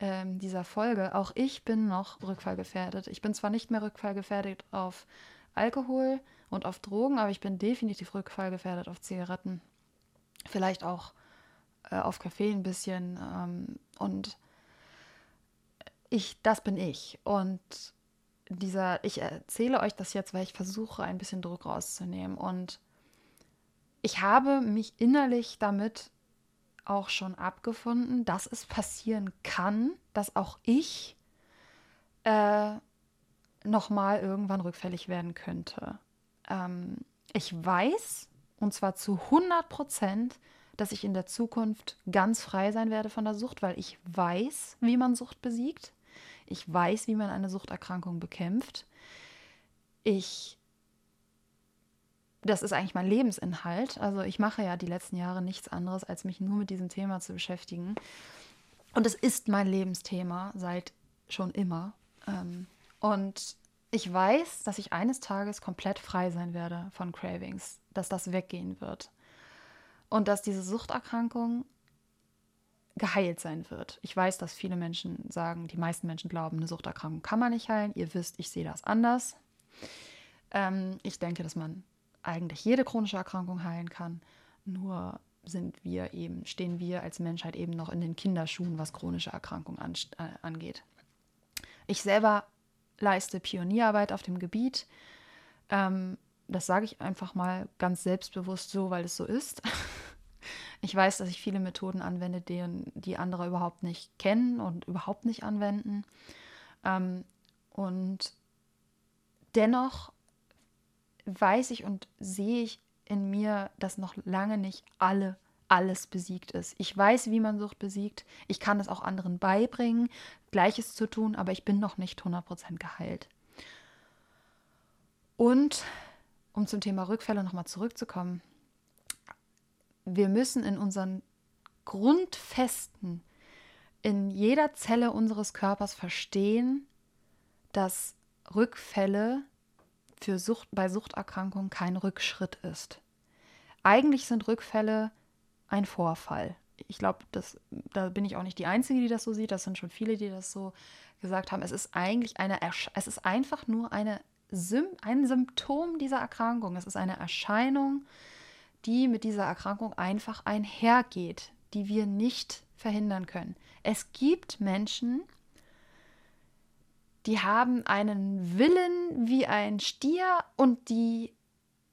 ähm, dieser Folge. Auch ich bin noch rückfallgefährdet. Ich bin zwar nicht mehr rückfallgefährdet auf Alkohol und auf Drogen, aber ich bin definitiv rückfallgefährdet auf Zigaretten. Vielleicht auch äh, auf Kaffee ein bisschen. Ähm, und ich, das bin ich. Und dieser, ich erzähle euch das jetzt, weil ich versuche, ein bisschen Druck rauszunehmen. Und ich habe mich innerlich damit auch schon abgefunden, dass es passieren kann, dass auch ich äh, nochmal irgendwann rückfällig werden könnte. Ähm, ich weiß, und zwar zu 100 Prozent, dass ich in der Zukunft ganz frei sein werde von der Sucht, weil ich weiß, wie man Sucht besiegt. Ich weiß, wie man eine Suchterkrankung bekämpft. Ich das ist eigentlich mein Lebensinhalt. Also ich mache ja die letzten Jahre nichts anderes, als mich nur mit diesem Thema zu beschäftigen. Und es ist mein Lebensthema seit schon immer. Ähm, und ich weiß, dass ich eines Tages komplett frei sein werde von Cravings, dass das weggehen wird. Und dass diese Suchterkrankung geheilt sein wird. Ich weiß, dass viele Menschen sagen, die meisten Menschen glauben, eine Suchterkrankung kann man nicht heilen. Ihr wisst, ich sehe das anders. Ähm, ich denke, dass man eigentlich jede chronische Erkrankung heilen kann. Nur sind wir eben, stehen wir als Menschheit eben noch in den Kinderschuhen, was chronische Erkrankungen an, äh, angeht. Ich selber leiste Pionierarbeit auf dem Gebiet. Ähm, das sage ich einfach mal ganz selbstbewusst so, weil es so ist. Ich weiß, dass ich viele Methoden anwende, die, die andere überhaupt nicht kennen und überhaupt nicht anwenden. Ähm, und dennoch weiß ich und sehe ich in mir, dass noch lange nicht alle alles besiegt ist. Ich weiß, wie man Sucht besiegt. Ich kann es auch anderen beibringen, Gleiches zu tun, aber ich bin noch nicht 100% geheilt. Und um zum Thema Rückfälle nochmal zurückzukommen, wir müssen in unseren Grundfesten in jeder Zelle unseres Körpers verstehen, dass Rückfälle für Sucht, bei Suchterkrankungen kein Rückschritt ist. Eigentlich sind Rückfälle ein Vorfall. Ich glaube, da bin ich auch nicht die Einzige, die das so sieht. Das sind schon viele, die das so gesagt haben. Es ist eigentlich eine, es ist einfach nur eine, ein Symptom dieser Erkrankung. Es ist eine Erscheinung, die mit dieser Erkrankung einfach einhergeht, die wir nicht verhindern können. Es gibt Menschen, die haben einen Willen wie ein Stier und die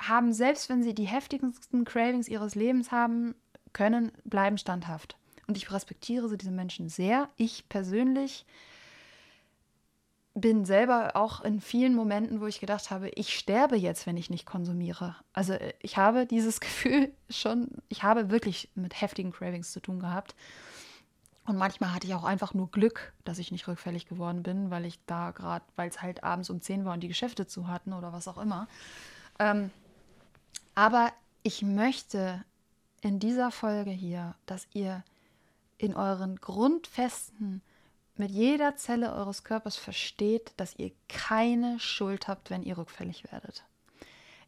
haben, selbst wenn sie die heftigsten Cravings ihres Lebens haben, können, bleiben standhaft. Und ich respektiere diese Menschen sehr. Ich persönlich bin selber auch in vielen Momenten, wo ich gedacht habe, ich sterbe jetzt, wenn ich nicht konsumiere. Also äh, ich habe dieses Gefühl schon, ich habe wirklich mit heftigen Cravings zu tun gehabt. Und manchmal hatte ich auch einfach nur Glück, dass ich nicht rückfällig geworden bin, weil ich da gerade, weil es halt abends um 10 war und die Geschäfte zu hatten oder was auch immer. Ähm, aber ich möchte in dieser Folge hier, dass ihr in euren Grundfesten mit jeder Zelle eures Körpers versteht, dass ihr keine Schuld habt, wenn ihr rückfällig werdet.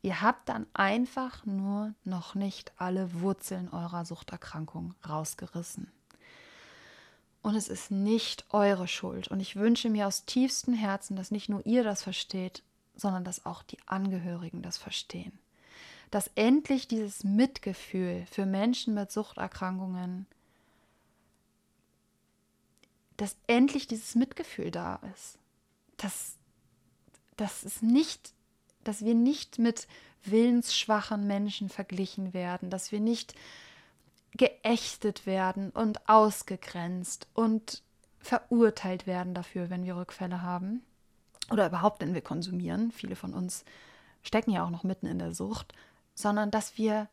Ihr habt dann einfach nur noch nicht alle Wurzeln eurer Suchterkrankung rausgerissen. Und es ist nicht eure Schuld. Und ich wünsche mir aus tiefstem Herzen, dass nicht nur ihr das versteht, sondern dass auch die Angehörigen das verstehen dass endlich dieses Mitgefühl für Menschen mit Suchterkrankungen, dass endlich dieses Mitgefühl da ist. Dass, dass es nicht, dass wir nicht mit willensschwachen Menschen verglichen werden, dass wir nicht geächtet werden und ausgegrenzt und verurteilt werden dafür, wenn wir Rückfälle haben oder überhaupt, wenn wir konsumieren. Viele von uns stecken ja auch noch mitten in der Sucht sondern dass wir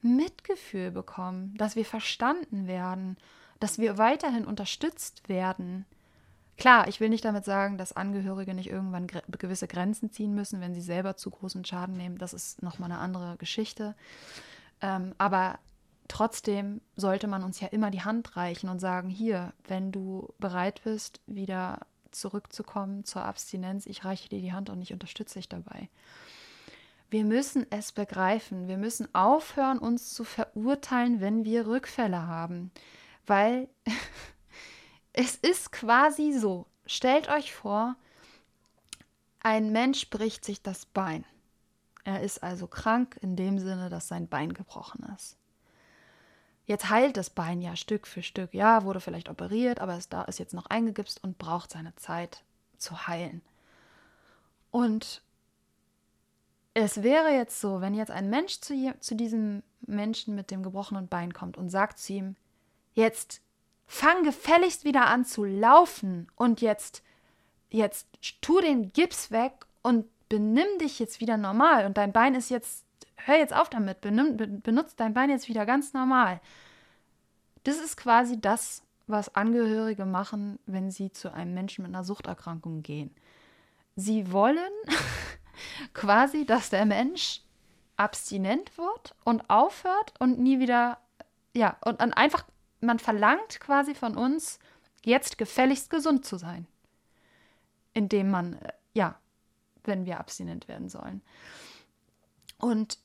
Mitgefühl bekommen, dass wir verstanden werden, dass wir weiterhin unterstützt werden. Klar, ich will nicht damit sagen, dass Angehörige nicht irgendwann gewisse Grenzen ziehen müssen, wenn sie selber zu großen Schaden nehmen. Das ist nochmal eine andere Geschichte. Ähm, aber trotzdem sollte man uns ja immer die Hand reichen und sagen, hier, wenn du bereit bist, wieder zurückzukommen zur Abstinenz, ich reiche dir die Hand und ich unterstütze dich dabei. Wir müssen es begreifen. Wir müssen aufhören, uns zu verurteilen, wenn wir Rückfälle haben. Weil es ist quasi so. Stellt euch vor, ein Mensch bricht sich das Bein. Er ist also krank in dem Sinne, dass sein Bein gebrochen ist. Jetzt heilt das Bein ja Stück für Stück. Ja, wurde vielleicht operiert, aber es da ist jetzt noch eingegipst und braucht seine Zeit zu heilen. Und es wäre jetzt so, wenn jetzt ein Mensch zu, zu diesem Menschen mit dem gebrochenen Bein kommt und sagt zu ihm, jetzt fang gefälligst wieder an zu laufen und jetzt, jetzt tu den Gips weg und benimm dich jetzt wieder normal und dein Bein ist jetzt, hör jetzt auf damit, benutzt dein Bein jetzt wieder ganz normal. Das ist quasi das, was Angehörige machen, wenn sie zu einem Menschen mit einer Suchterkrankung gehen. Sie wollen quasi, dass der Mensch abstinent wird und aufhört und nie wieder, ja, und dann einfach, man verlangt quasi von uns, jetzt gefälligst gesund zu sein. Indem man, äh, ja, wenn wir abstinent werden sollen. Und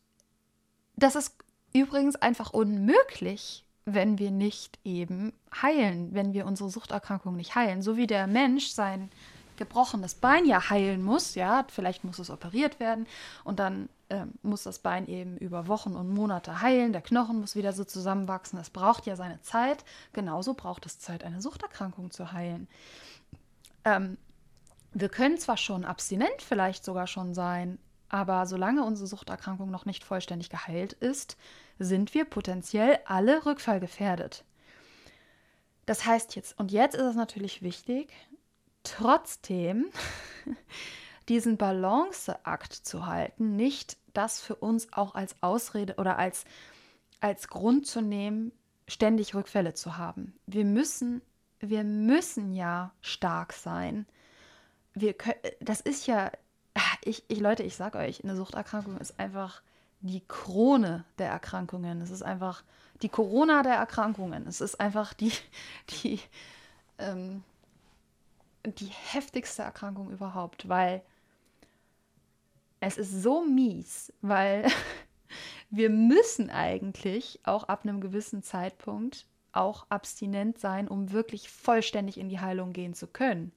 das ist übrigens einfach unmöglich, wenn wir nicht eben heilen, wenn wir unsere Suchterkrankung nicht heilen. So wie der Mensch sein gebrochenes Bein ja heilen muss, ja, vielleicht muss es operiert werden und dann äh, muss das Bein eben über Wochen und Monate heilen, der Knochen muss wieder so zusammenwachsen, das braucht ja seine Zeit, genauso braucht es Zeit, eine Suchterkrankung zu heilen. Ähm, wir können zwar schon abstinent vielleicht sogar schon sein, aber solange unsere Suchterkrankung noch nicht vollständig geheilt ist, sind wir potenziell alle rückfallgefährdet. Das heißt jetzt, und jetzt ist es natürlich wichtig, trotzdem diesen Balanceakt zu halten, nicht das für uns auch als Ausrede oder als, als Grund zu nehmen, ständig Rückfälle zu haben. Wir müssen, wir müssen ja stark sein. Wir können, das ist ja, ich, ich Leute, ich sag euch, eine Suchterkrankung ist einfach die Krone der Erkrankungen. Es ist einfach die Corona der Erkrankungen. Es ist einfach die, die, ähm, die heftigste Erkrankung überhaupt, weil es ist so mies, weil wir müssen eigentlich auch ab einem gewissen Zeitpunkt auch abstinent sein, um wirklich vollständig in die Heilung gehen zu können.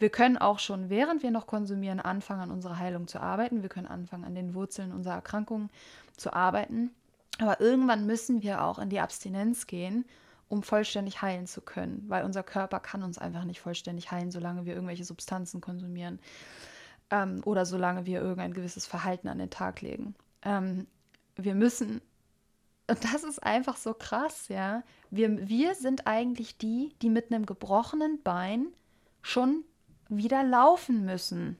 Wir können auch schon, während wir noch konsumieren, anfangen, an unserer Heilung zu arbeiten. Wir können anfangen, an den Wurzeln unserer Erkrankungen zu arbeiten. Aber irgendwann müssen wir auch in die Abstinenz gehen, um vollständig heilen zu können, weil unser Körper kann uns einfach nicht vollständig heilen, solange wir irgendwelche Substanzen konsumieren ähm, oder solange wir irgendein gewisses Verhalten an den Tag legen. Ähm, wir müssen, und das ist einfach so krass, ja, wir, wir sind eigentlich die, die mit einem gebrochenen Bein schon wieder laufen müssen.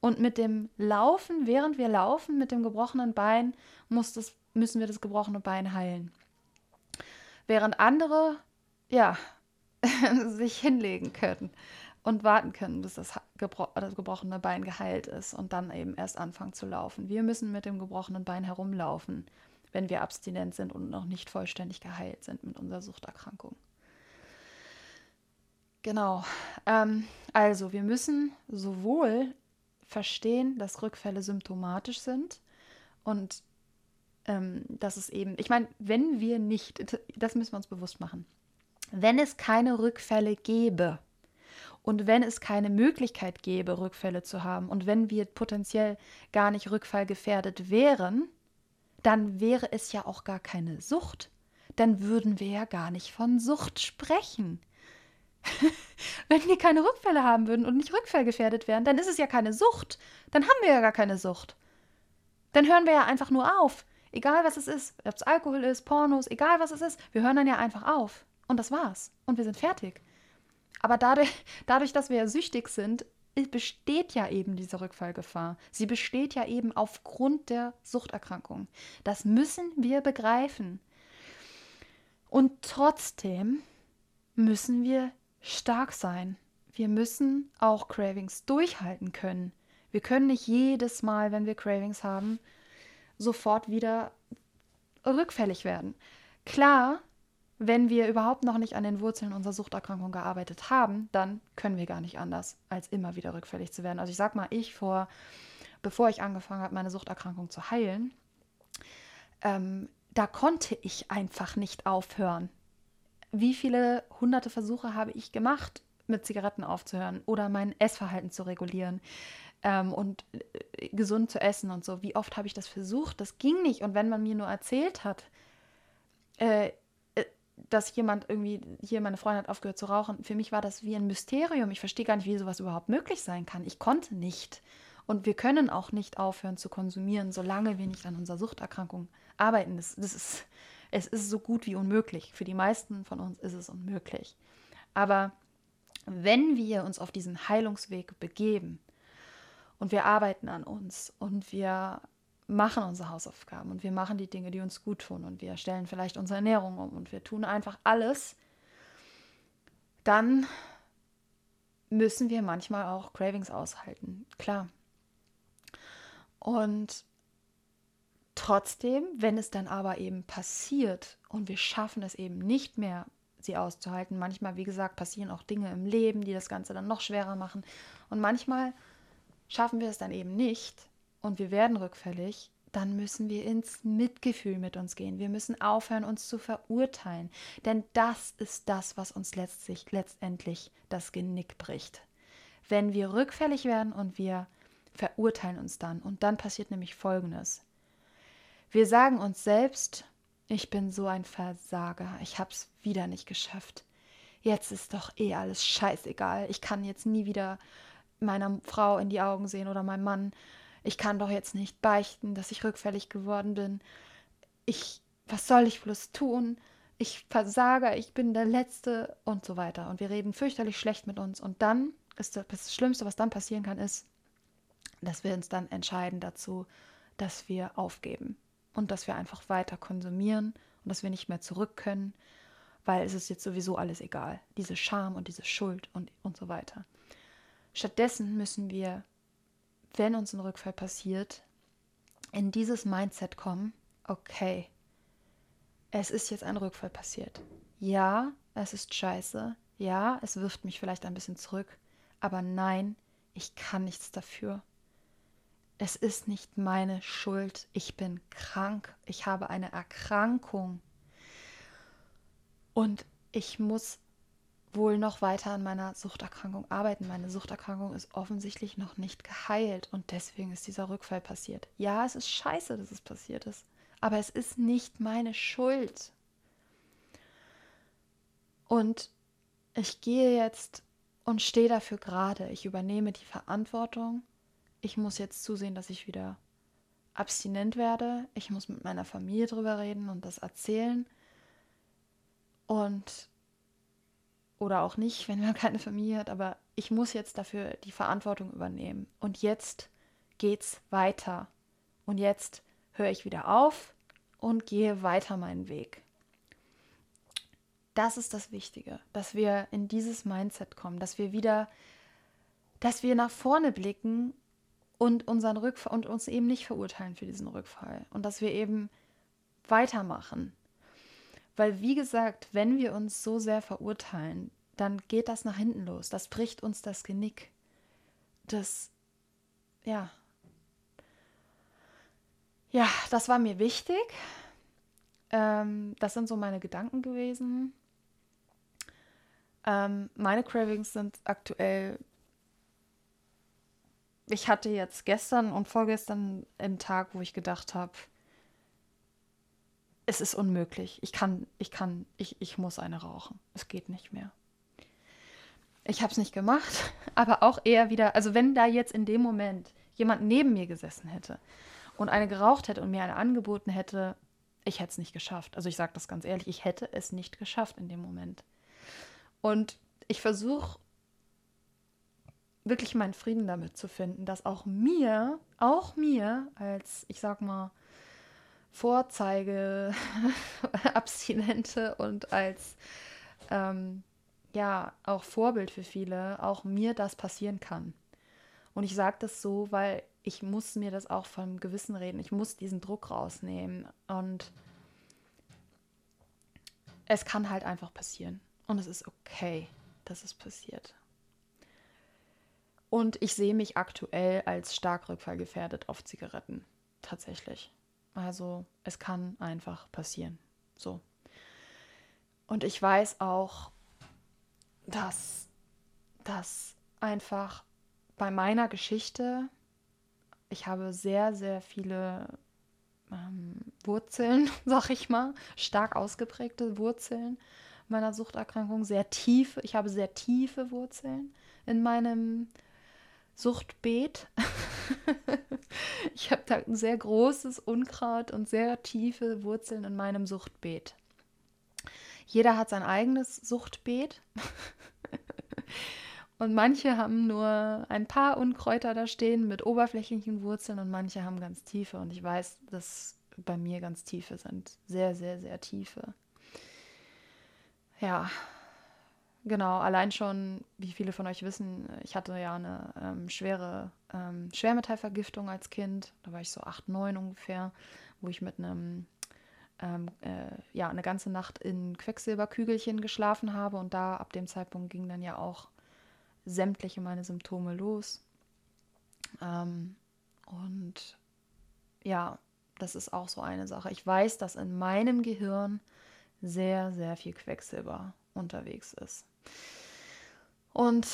Und mit dem Laufen, während wir laufen, mit dem gebrochenen Bein, das, müssen wir das gebrochene Bein heilen. Während andere, ja, sich hinlegen können und warten können, bis das, gebro das, gebrochene Bein geheilt ist und dann eben erst anfangen zu laufen. Wir müssen mit dem gebrochenen Bein herumlaufen, wenn wir abstinent sind und noch nicht vollständig geheilt sind mit unserer Suchterkrankung. Genau. Ähm, also wir müssen sowohl verstehen, dass Rückfälle symptomatisch sind und ähm, dass es eben, ich meine, wenn wir nicht, das müssen wir uns bewusst machen, wenn es keine Rückfälle gäbe, und wenn es keine Möglichkeit gäbe, Rückfälle zu haben und wenn wir potenziell gar nicht rückfallgefährdet wären, dann wäre es ja auch gar keine Sucht. Dann würden wir ja gar nicht von Sucht sprechen. wenn wir keine Rückfälle haben würden und nicht rückfallgefährdet wären, dann ist es ja keine Sucht. Dann haben wir ja gar keine Sucht. Dann hören wir ja einfach nur auf. Egal was es ist, ob es Alkohol ist, Pornos, egal was es ist, wir hören dann ja einfach auf. Und das war's. Und wir sind fertig. Aber dadurch, dadurch, dass wir ja süchtig sind, besteht ja eben diese Rückfallgefahr. Sie besteht ja eben aufgrund der Suchterkrankung. Das müssen wir begreifen. Und trotzdem müssen wir stark sein. Wir müssen auch Cravings durchhalten können. Wir können nicht jedes Mal, wenn wir Cravings haben, sofort wieder rückfällig werden. Klar, wenn wir überhaupt noch nicht an den Wurzeln unserer Suchterkrankung gearbeitet haben, dann können wir gar nicht anders, als immer wieder rückfällig zu werden. Also ich sag mal, ich vor, bevor ich angefangen habe, meine Suchterkrankung zu heilen, ähm, da konnte ich einfach nicht aufhören. Wie viele hunderte Versuche habe ich gemacht, mit Zigaretten aufzuhören oder mein Essverhalten zu regulieren ähm, und äh, gesund zu essen und so. Wie oft habe ich das versucht? Das ging nicht. Und wenn man mir nur erzählt hat, äh, dass jemand irgendwie, hier meine Freundin hat aufgehört zu rauchen, für mich war das wie ein Mysterium. Ich verstehe gar nicht, wie sowas überhaupt möglich sein kann. Ich konnte nicht. Und wir können auch nicht aufhören zu konsumieren, solange wir nicht an unserer Suchterkrankung arbeiten. Das, das ist, es ist so gut wie unmöglich. Für die meisten von uns ist es unmöglich. Aber wenn wir uns auf diesen Heilungsweg begeben und wir arbeiten an uns und wir machen unsere Hausaufgaben und wir machen die Dinge, die uns gut tun und wir stellen vielleicht unsere Ernährung um und wir tun einfach alles, dann müssen wir manchmal auch Cravings aushalten, klar. Und trotzdem, wenn es dann aber eben passiert und wir schaffen es eben nicht mehr, sie auszuhalten, manchmal, wie gesagt, passieren auch Dinge im Leben, die das Ganze dann noch schwerer machen und manchmal schaffen wir es dann eben nicht, und wir werden rückfällig, dann müssen wir ins Mitgefühl mit uns gehen. Wir müssen aufhören, uns zu verurteilen. Denn das ist das, was uns letztlich, letztendlich das Genick bricht. Wenn wir rückfällig werden und wir verurteilen uns dann. Und dann passiert nämlich Folgendes. Wir sagen uns selbst, ich bin so ein Versager, ich hab's wieder nicht geschafft. Jetzt ist doch eh alles scheißegal. Ich kann jetzt nie wieder meiner Frau in die Augen sehen oder meinem Mann ich kann doch jetzt nicht beichten, dass ich rückfällig geworden bin. Ich, was soll ich bloß tun? ich versage, ich bin der Letzte und so weiter. Und wir reden fürchterlich schlecht mit uns. Und dann ist das, das Schlimmste, was dann passieren kann, ist, dass wir uns dann entscheiden dazu, dass wir aufgeben und dass wir einfach weiter konsumieren und dass wir nicht mehr zurück können, weil es ist jetzt sowieso alles egal. Diese Scham und diese Schuld und, und so weiter. Stattdessen müssen wir, wenn uns ein Rückfall passiert, in dieses Mindset kommen, okay, es ist jetzt ein Rückfall passiert. Ja, es ist scheiße. Ja, es wirft mich vielleicht ein bisschen zurück. Aber nein, ich kann nichts dafür. Es ist nicht meine Schuld. Ich bin krank. Ich habe eine Erkrankung. Und ich muss wohl noch weiter an meiner Suchterkrankung arbeiten. Meine Suchterkrankung ist offensichtlich noch nicht geheilt und deswegen ist dieser Rückfall passiert. Ja, es ist scheiße, dass es passiert ist aber es ist nicht meine Schuld. Und ich gehe jetzt und stehe dafür gerade. Ich übernehme die Verantwortung. Ich muss jetzt zusehen, dass ich wieder abstinent werde. Ich muss mit meiner Familie drüber reden und das erzählen. Und oder auch nicht, wenn man keine Familie hat, aber ich muss jetzt dafür die Verantwortung übernehmen. Und jetzt geht's weiter. Und jetzt höre ich wieder auf und gehe weiter meinen Weg. Das ist das Wichtige, dass wir in dieses Mindset kommen, dass wir wieder, dass wir nach vorne blicken und unseren Rückfall und uns eben nicht verurteilen für diesen Rückfall und dass wir eben weitermachen. Weil, wie gesagt, wenn wir uns so sehr verurteilen, dann geht das nach hinten los. Das bricht uns das Genick. Das, ja, ja, das war mir wichtig. Ähm, das sind so meine Gedanken gewesen. Ähm, meine Cravings sind aktuell. Ich hatte jetzt gestern und vorgestern einen Tag, wo ich gedacht habe, es ist unmöglich. Ich kann, ich kann, ich, ich muss eine rauchen. Es geht nicht mehr. Ich habe es nicht gemacht, aber auch eher wieder, also wenn da jetzt in dem Moment jemand neben mir gesessen hätte und eine geraucht hätte und mir eine angeboten hätte, ich hätte es nicht geschafft. Also ich sage das ganz ehrlich, ich hätte es nicht geschafft in dem Moment. Und ich versuche wirklich meinen Frieden damit zu finden, dass auch mir, auch mir als, ich sag mal, Vorzeige, Abstinente und als ähm, ja auch Vorbild für viele, auch mir das passieren kann. Und ich sage das so, weil ich muss mir das auch vom Gewissen reden. Ich muss diesen Druck rausnehmen. Und es kann halt einfach passieren. Und es ist okay, dass es passiert. Und ich sehe mich aktuell als stark rückfallgefährdet auf Zigaretten. Tatsächlich. Also es kann einfach passieren. So. Und ich weiß auch, dass das einfach bei meiner Geschichte ich habe sehr, sehr viele ähm, Wurzeln, sag ich mal, stark ausgeprägte Wurzeln meiner Suchterkrankung, sehr tiefe, ich habe sehr tiefe Wurzeln in meinem Suchtbeet. ich habe da ein sehr großes Unkraut und sehr tiefe Wurzeln in meinem Suchtbeet. Jeder hat sein eigenes Suchtbeet. Und manche haben nur ein paar Unkräuter da stehen mit oberflächlichen Wurzeln und manche haben ganz tiefe. Und ich weiß, dass bei mir ganz tiefe sind. Sehr, sehr, sehr tiefe. Ja, genau. Allein schon, wie viele von euch wissen, ich hatte ja eine ähm, schwere ähm, Schwermetallvergiftung als Kind. Da war ich so acht, neun ungefähr, wo ich mit einem ähm, äh, ja, eine ganze Nacht in Quecksilberkügelchen geschlafen habe und da ab dem Zeitpunkt ging dann ja auch sämtliche meine Symptome los. Ähm, und ja, das ist auch so eine Sache. Ich weiß, dass in meinem Gehirn sehr, sehr viel Quecksilber unterwegs ist. Und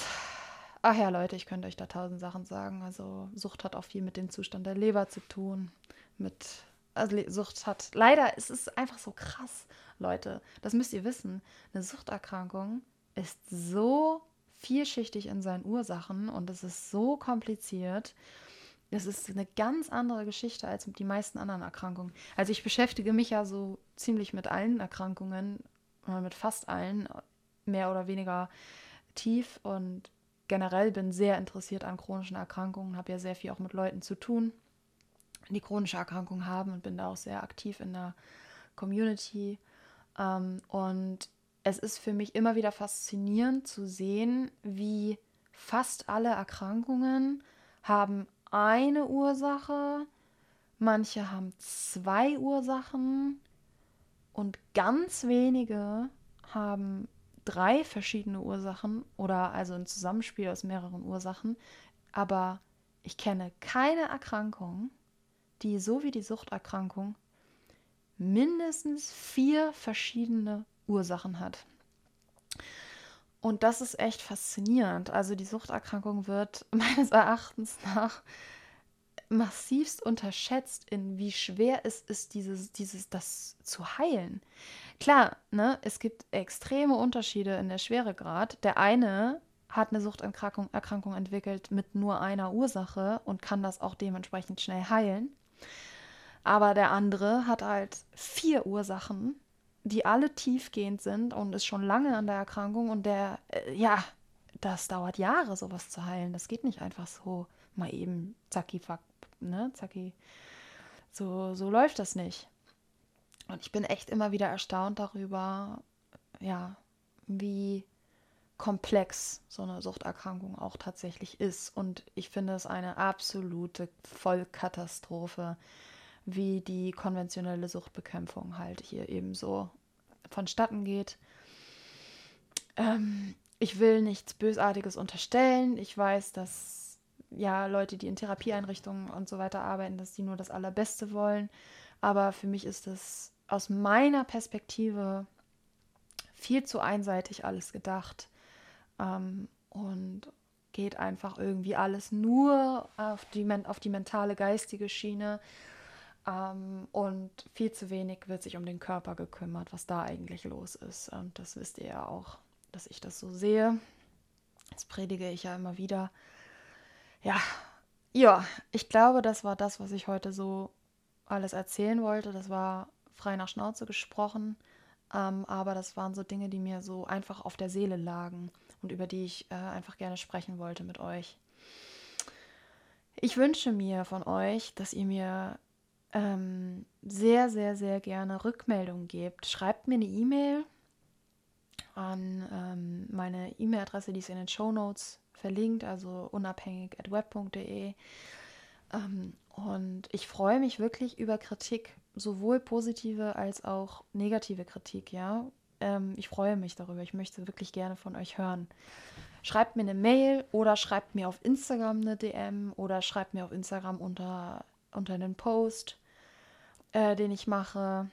ach ja, Leute, ich könnte euch da tausend Sachen sagen. Also Sucht hat auch viel mit dem Zustand der Leber zu tun. Mit also Sucht hat leider, es ist einfach so krass, Leute. Das müsst ihr wissen. Eine Suchterkrankung ist so vielschichtig in seinen Ursachen und es ist so kompliziert. das ist eine ganz andere Geschichte als die meisten anderen Erkrankungen. Also ich beschäftige mich ja so ziemlich mit allen Erkrankungen, oder mit fast allen, mehr oder weniger tief und generell bin sehr interessiert an chronischen Erkrankungen, habe ja sehr viel auch mit Leuten zu tun, die chronische Erkrankungen haben und bin da auch sehr aktiv in der Community. Ähm, und es ist für mich immer wieder faszinierend zu sehen, wie fast alle Erkrankungen haben eine Ursache, manche haben zwei Ursachen und ganz wenige haben drei verschiedene Ursachen oder also ein Zusammenspiel aus mehreren Ursachen. Aber ich kenne keine Erkrankung, die so wie die Suchterkrankung mindestens vier verschiedene Ursachen hat. Und das ist echt faszinierend. Also die Suchterkrankung wird meines Erachtens nach massivst unterschätzt, in wie schwer es ist, dieses, dieses, das zu heilen. Klar, ne, es gibt extreme Unterschiede in der Schweregrad. Der eine hat eine Suchterkrankung Erkrankung entwickelt mit nur einer Ursache und kann das auch dementsprechend schnell heilen. Aber der andere hat halt vier Ursachen die alle tiefgehend sind und ist schon lange an der Erkrankung und der, äh, ja, das dauert Jahre, sowas zu heilen. Das geht nicht einfach so mal eben zacki, fuck, ne, zacki. So, so läuft das nicht. Und ich bin echt immer wieder erstaunt darüber, ja, wie komplex so eine Suchterkrankung auch tatsächlich ist. Und ich finde es eine absolute Vollkatastrophe, wie die konventionelle Suchtbekämpfung halt hier eben so vonstatten geht. Ähm, ich will nichts Bösartiges unterstellen. Ich weiß, dass ja Leute, die in Therapieeinrichtungen und so weiter arbeiten, dass die nur das Allerbeste wollen. Aber für mich ist das aus meiner Perspektive viel zu einseitig alles gedacht ähm, und geht einfach irgendwie alles nur auf die, auf die mentale, geistige Schiene ähm, und viel zu wenig wird sich um den Körper gekümmert, was da eigentlich los ist. Und das wisst ihr ja auch, dass ich das so sehe. Das predige ich ja immer wieder. Ja, ja, ich glaube, das war das, was ich heute so alles erzählen wollte. Das war frei nach Schnauze gesprochen. Ähm, aber das waren so Dinge, die mir so einfach auf der Seele lagen und über die ich äh, einfach gerne sprechen wollte mit euch. Ich wünsche mir von euch, dass ihr mir ähm, sehr, sehr, sehr gerne Rückmeldungen gebt. Schreibt mir eine E-Mail an ähm, meine E-Mail-Adresse, die ist in den Show Notes verlinkt, also unabhängig at web.de. Ähm, und ich freue mich wirklich über Kritik, sowohl positive als auch negative Kritik, ja. Ähm, ich freue mich darüber. Ich möchte wirklich gerne von euch hören. Schreibt mir eine Mail oder schreibt mir auf Instagram eine DM oder schreibt mir auf Instagram unter, unter einen Post äh, den ich mache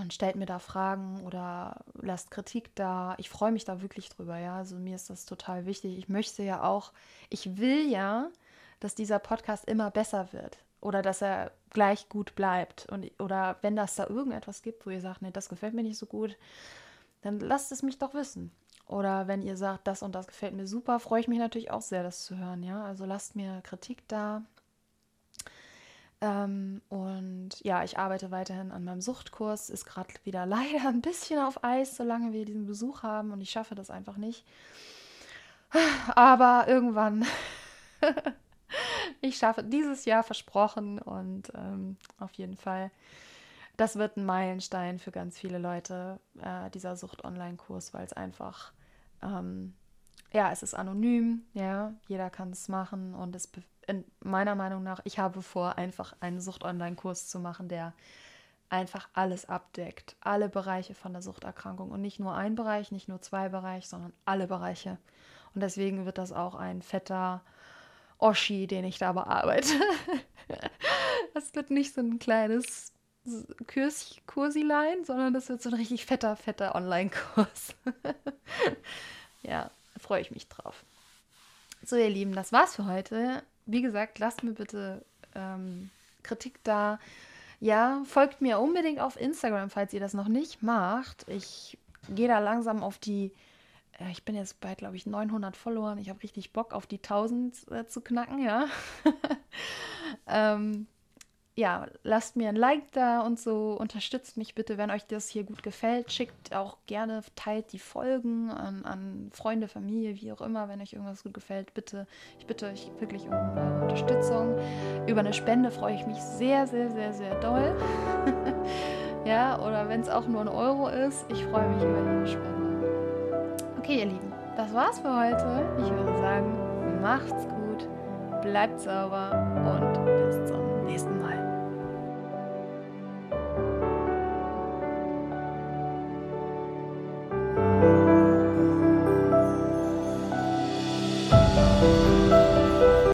und stellt mir da Fragen oder lasst Kritik da. Ich freue mich da wirklich drüber, ja. Also mir ist das total wichtig. Ich möchte ja auch, ich will ja, dass dieser Podcast immer besser wird oder dass er gleich gut bleibt. Und, oder wenn das da irgendetwas gibt, wo ihr sagt, nee, das gefällt mir nicht so gut, dann lasst es mich doch wissen. Oder wenn ihr sagt, das und das gefällt mir super, freue ich mich natürlich auch sehr, das zu hören, ja. Also lasst mir Kritik da. Ähm, und ja, ich arbeite weiterhin an meinem Suchtkurs. Ist gerade wieder leider ein bisschen auf Eis, solange wir diesen Besuch haben und ich schaffe das einfach nicht. Aber irgendwann, ich schaffe dieses Jahr versprochen und ähm, auf jeden Fall, das wird ein Meilenstein für ganz viele Leute, äh, dieser Sucht-Online-Kurs, weil es einfach, ähm, ja, es ist anonym, ja, jeder kann es machen und es meiner Meinung nach, ich habe vor, einfach einen Sucht-Online-Kurs zu machen, der einfach alles abdeckt. Alle Bereiche von der Suchterkrankung. Und nicht nur ein Bereich, nicht nur zwei Bereiche, sondern alle Bereiche. Und deswegen wird das auch ein fetter Oschi, den ich da bearbeite. das wird nicht so ein kleines Kurs Kursilein, sondern das wird so ein richtig fetter, fetter Online-Kurs. ja, freue ich mich drauf. So, ihr Lieben, das war's für heute wie gesagt, lasst mir bitte ähm, Kritik da. Ja, folgt mir unbedingt auf Instagram, falls ihr das noch nicht macht. Ich gehe da langsam auf die äh, ich bin jetzt bei, glaube ich, 900 Followern. Ich habe richtig Bock auf die 1000 äh, zu knacken, ja. ähm, ja, lasst mir ein Like da und so. Unterstützt mich bitte, wenn euch das hier gut gefällt. Schickt auch gerne, teilt die Folgen an, an Freunde, Familie, wie auch immer, wenn euch irgendwas gut gefällt. Bitte, ich bitte euch wirklich um eure Unterstützung. Über eine Spende freue ich mich sehr, sehr, sehr, sehr doll. ja, oder wenn es auch nur ein Euro ist, ich freue mich über jede Spende. Okay, ihr Lieben, das war's für heute. Ich würde sagen, macht's gut, bleibt sauber und bis zum nächsten Mal.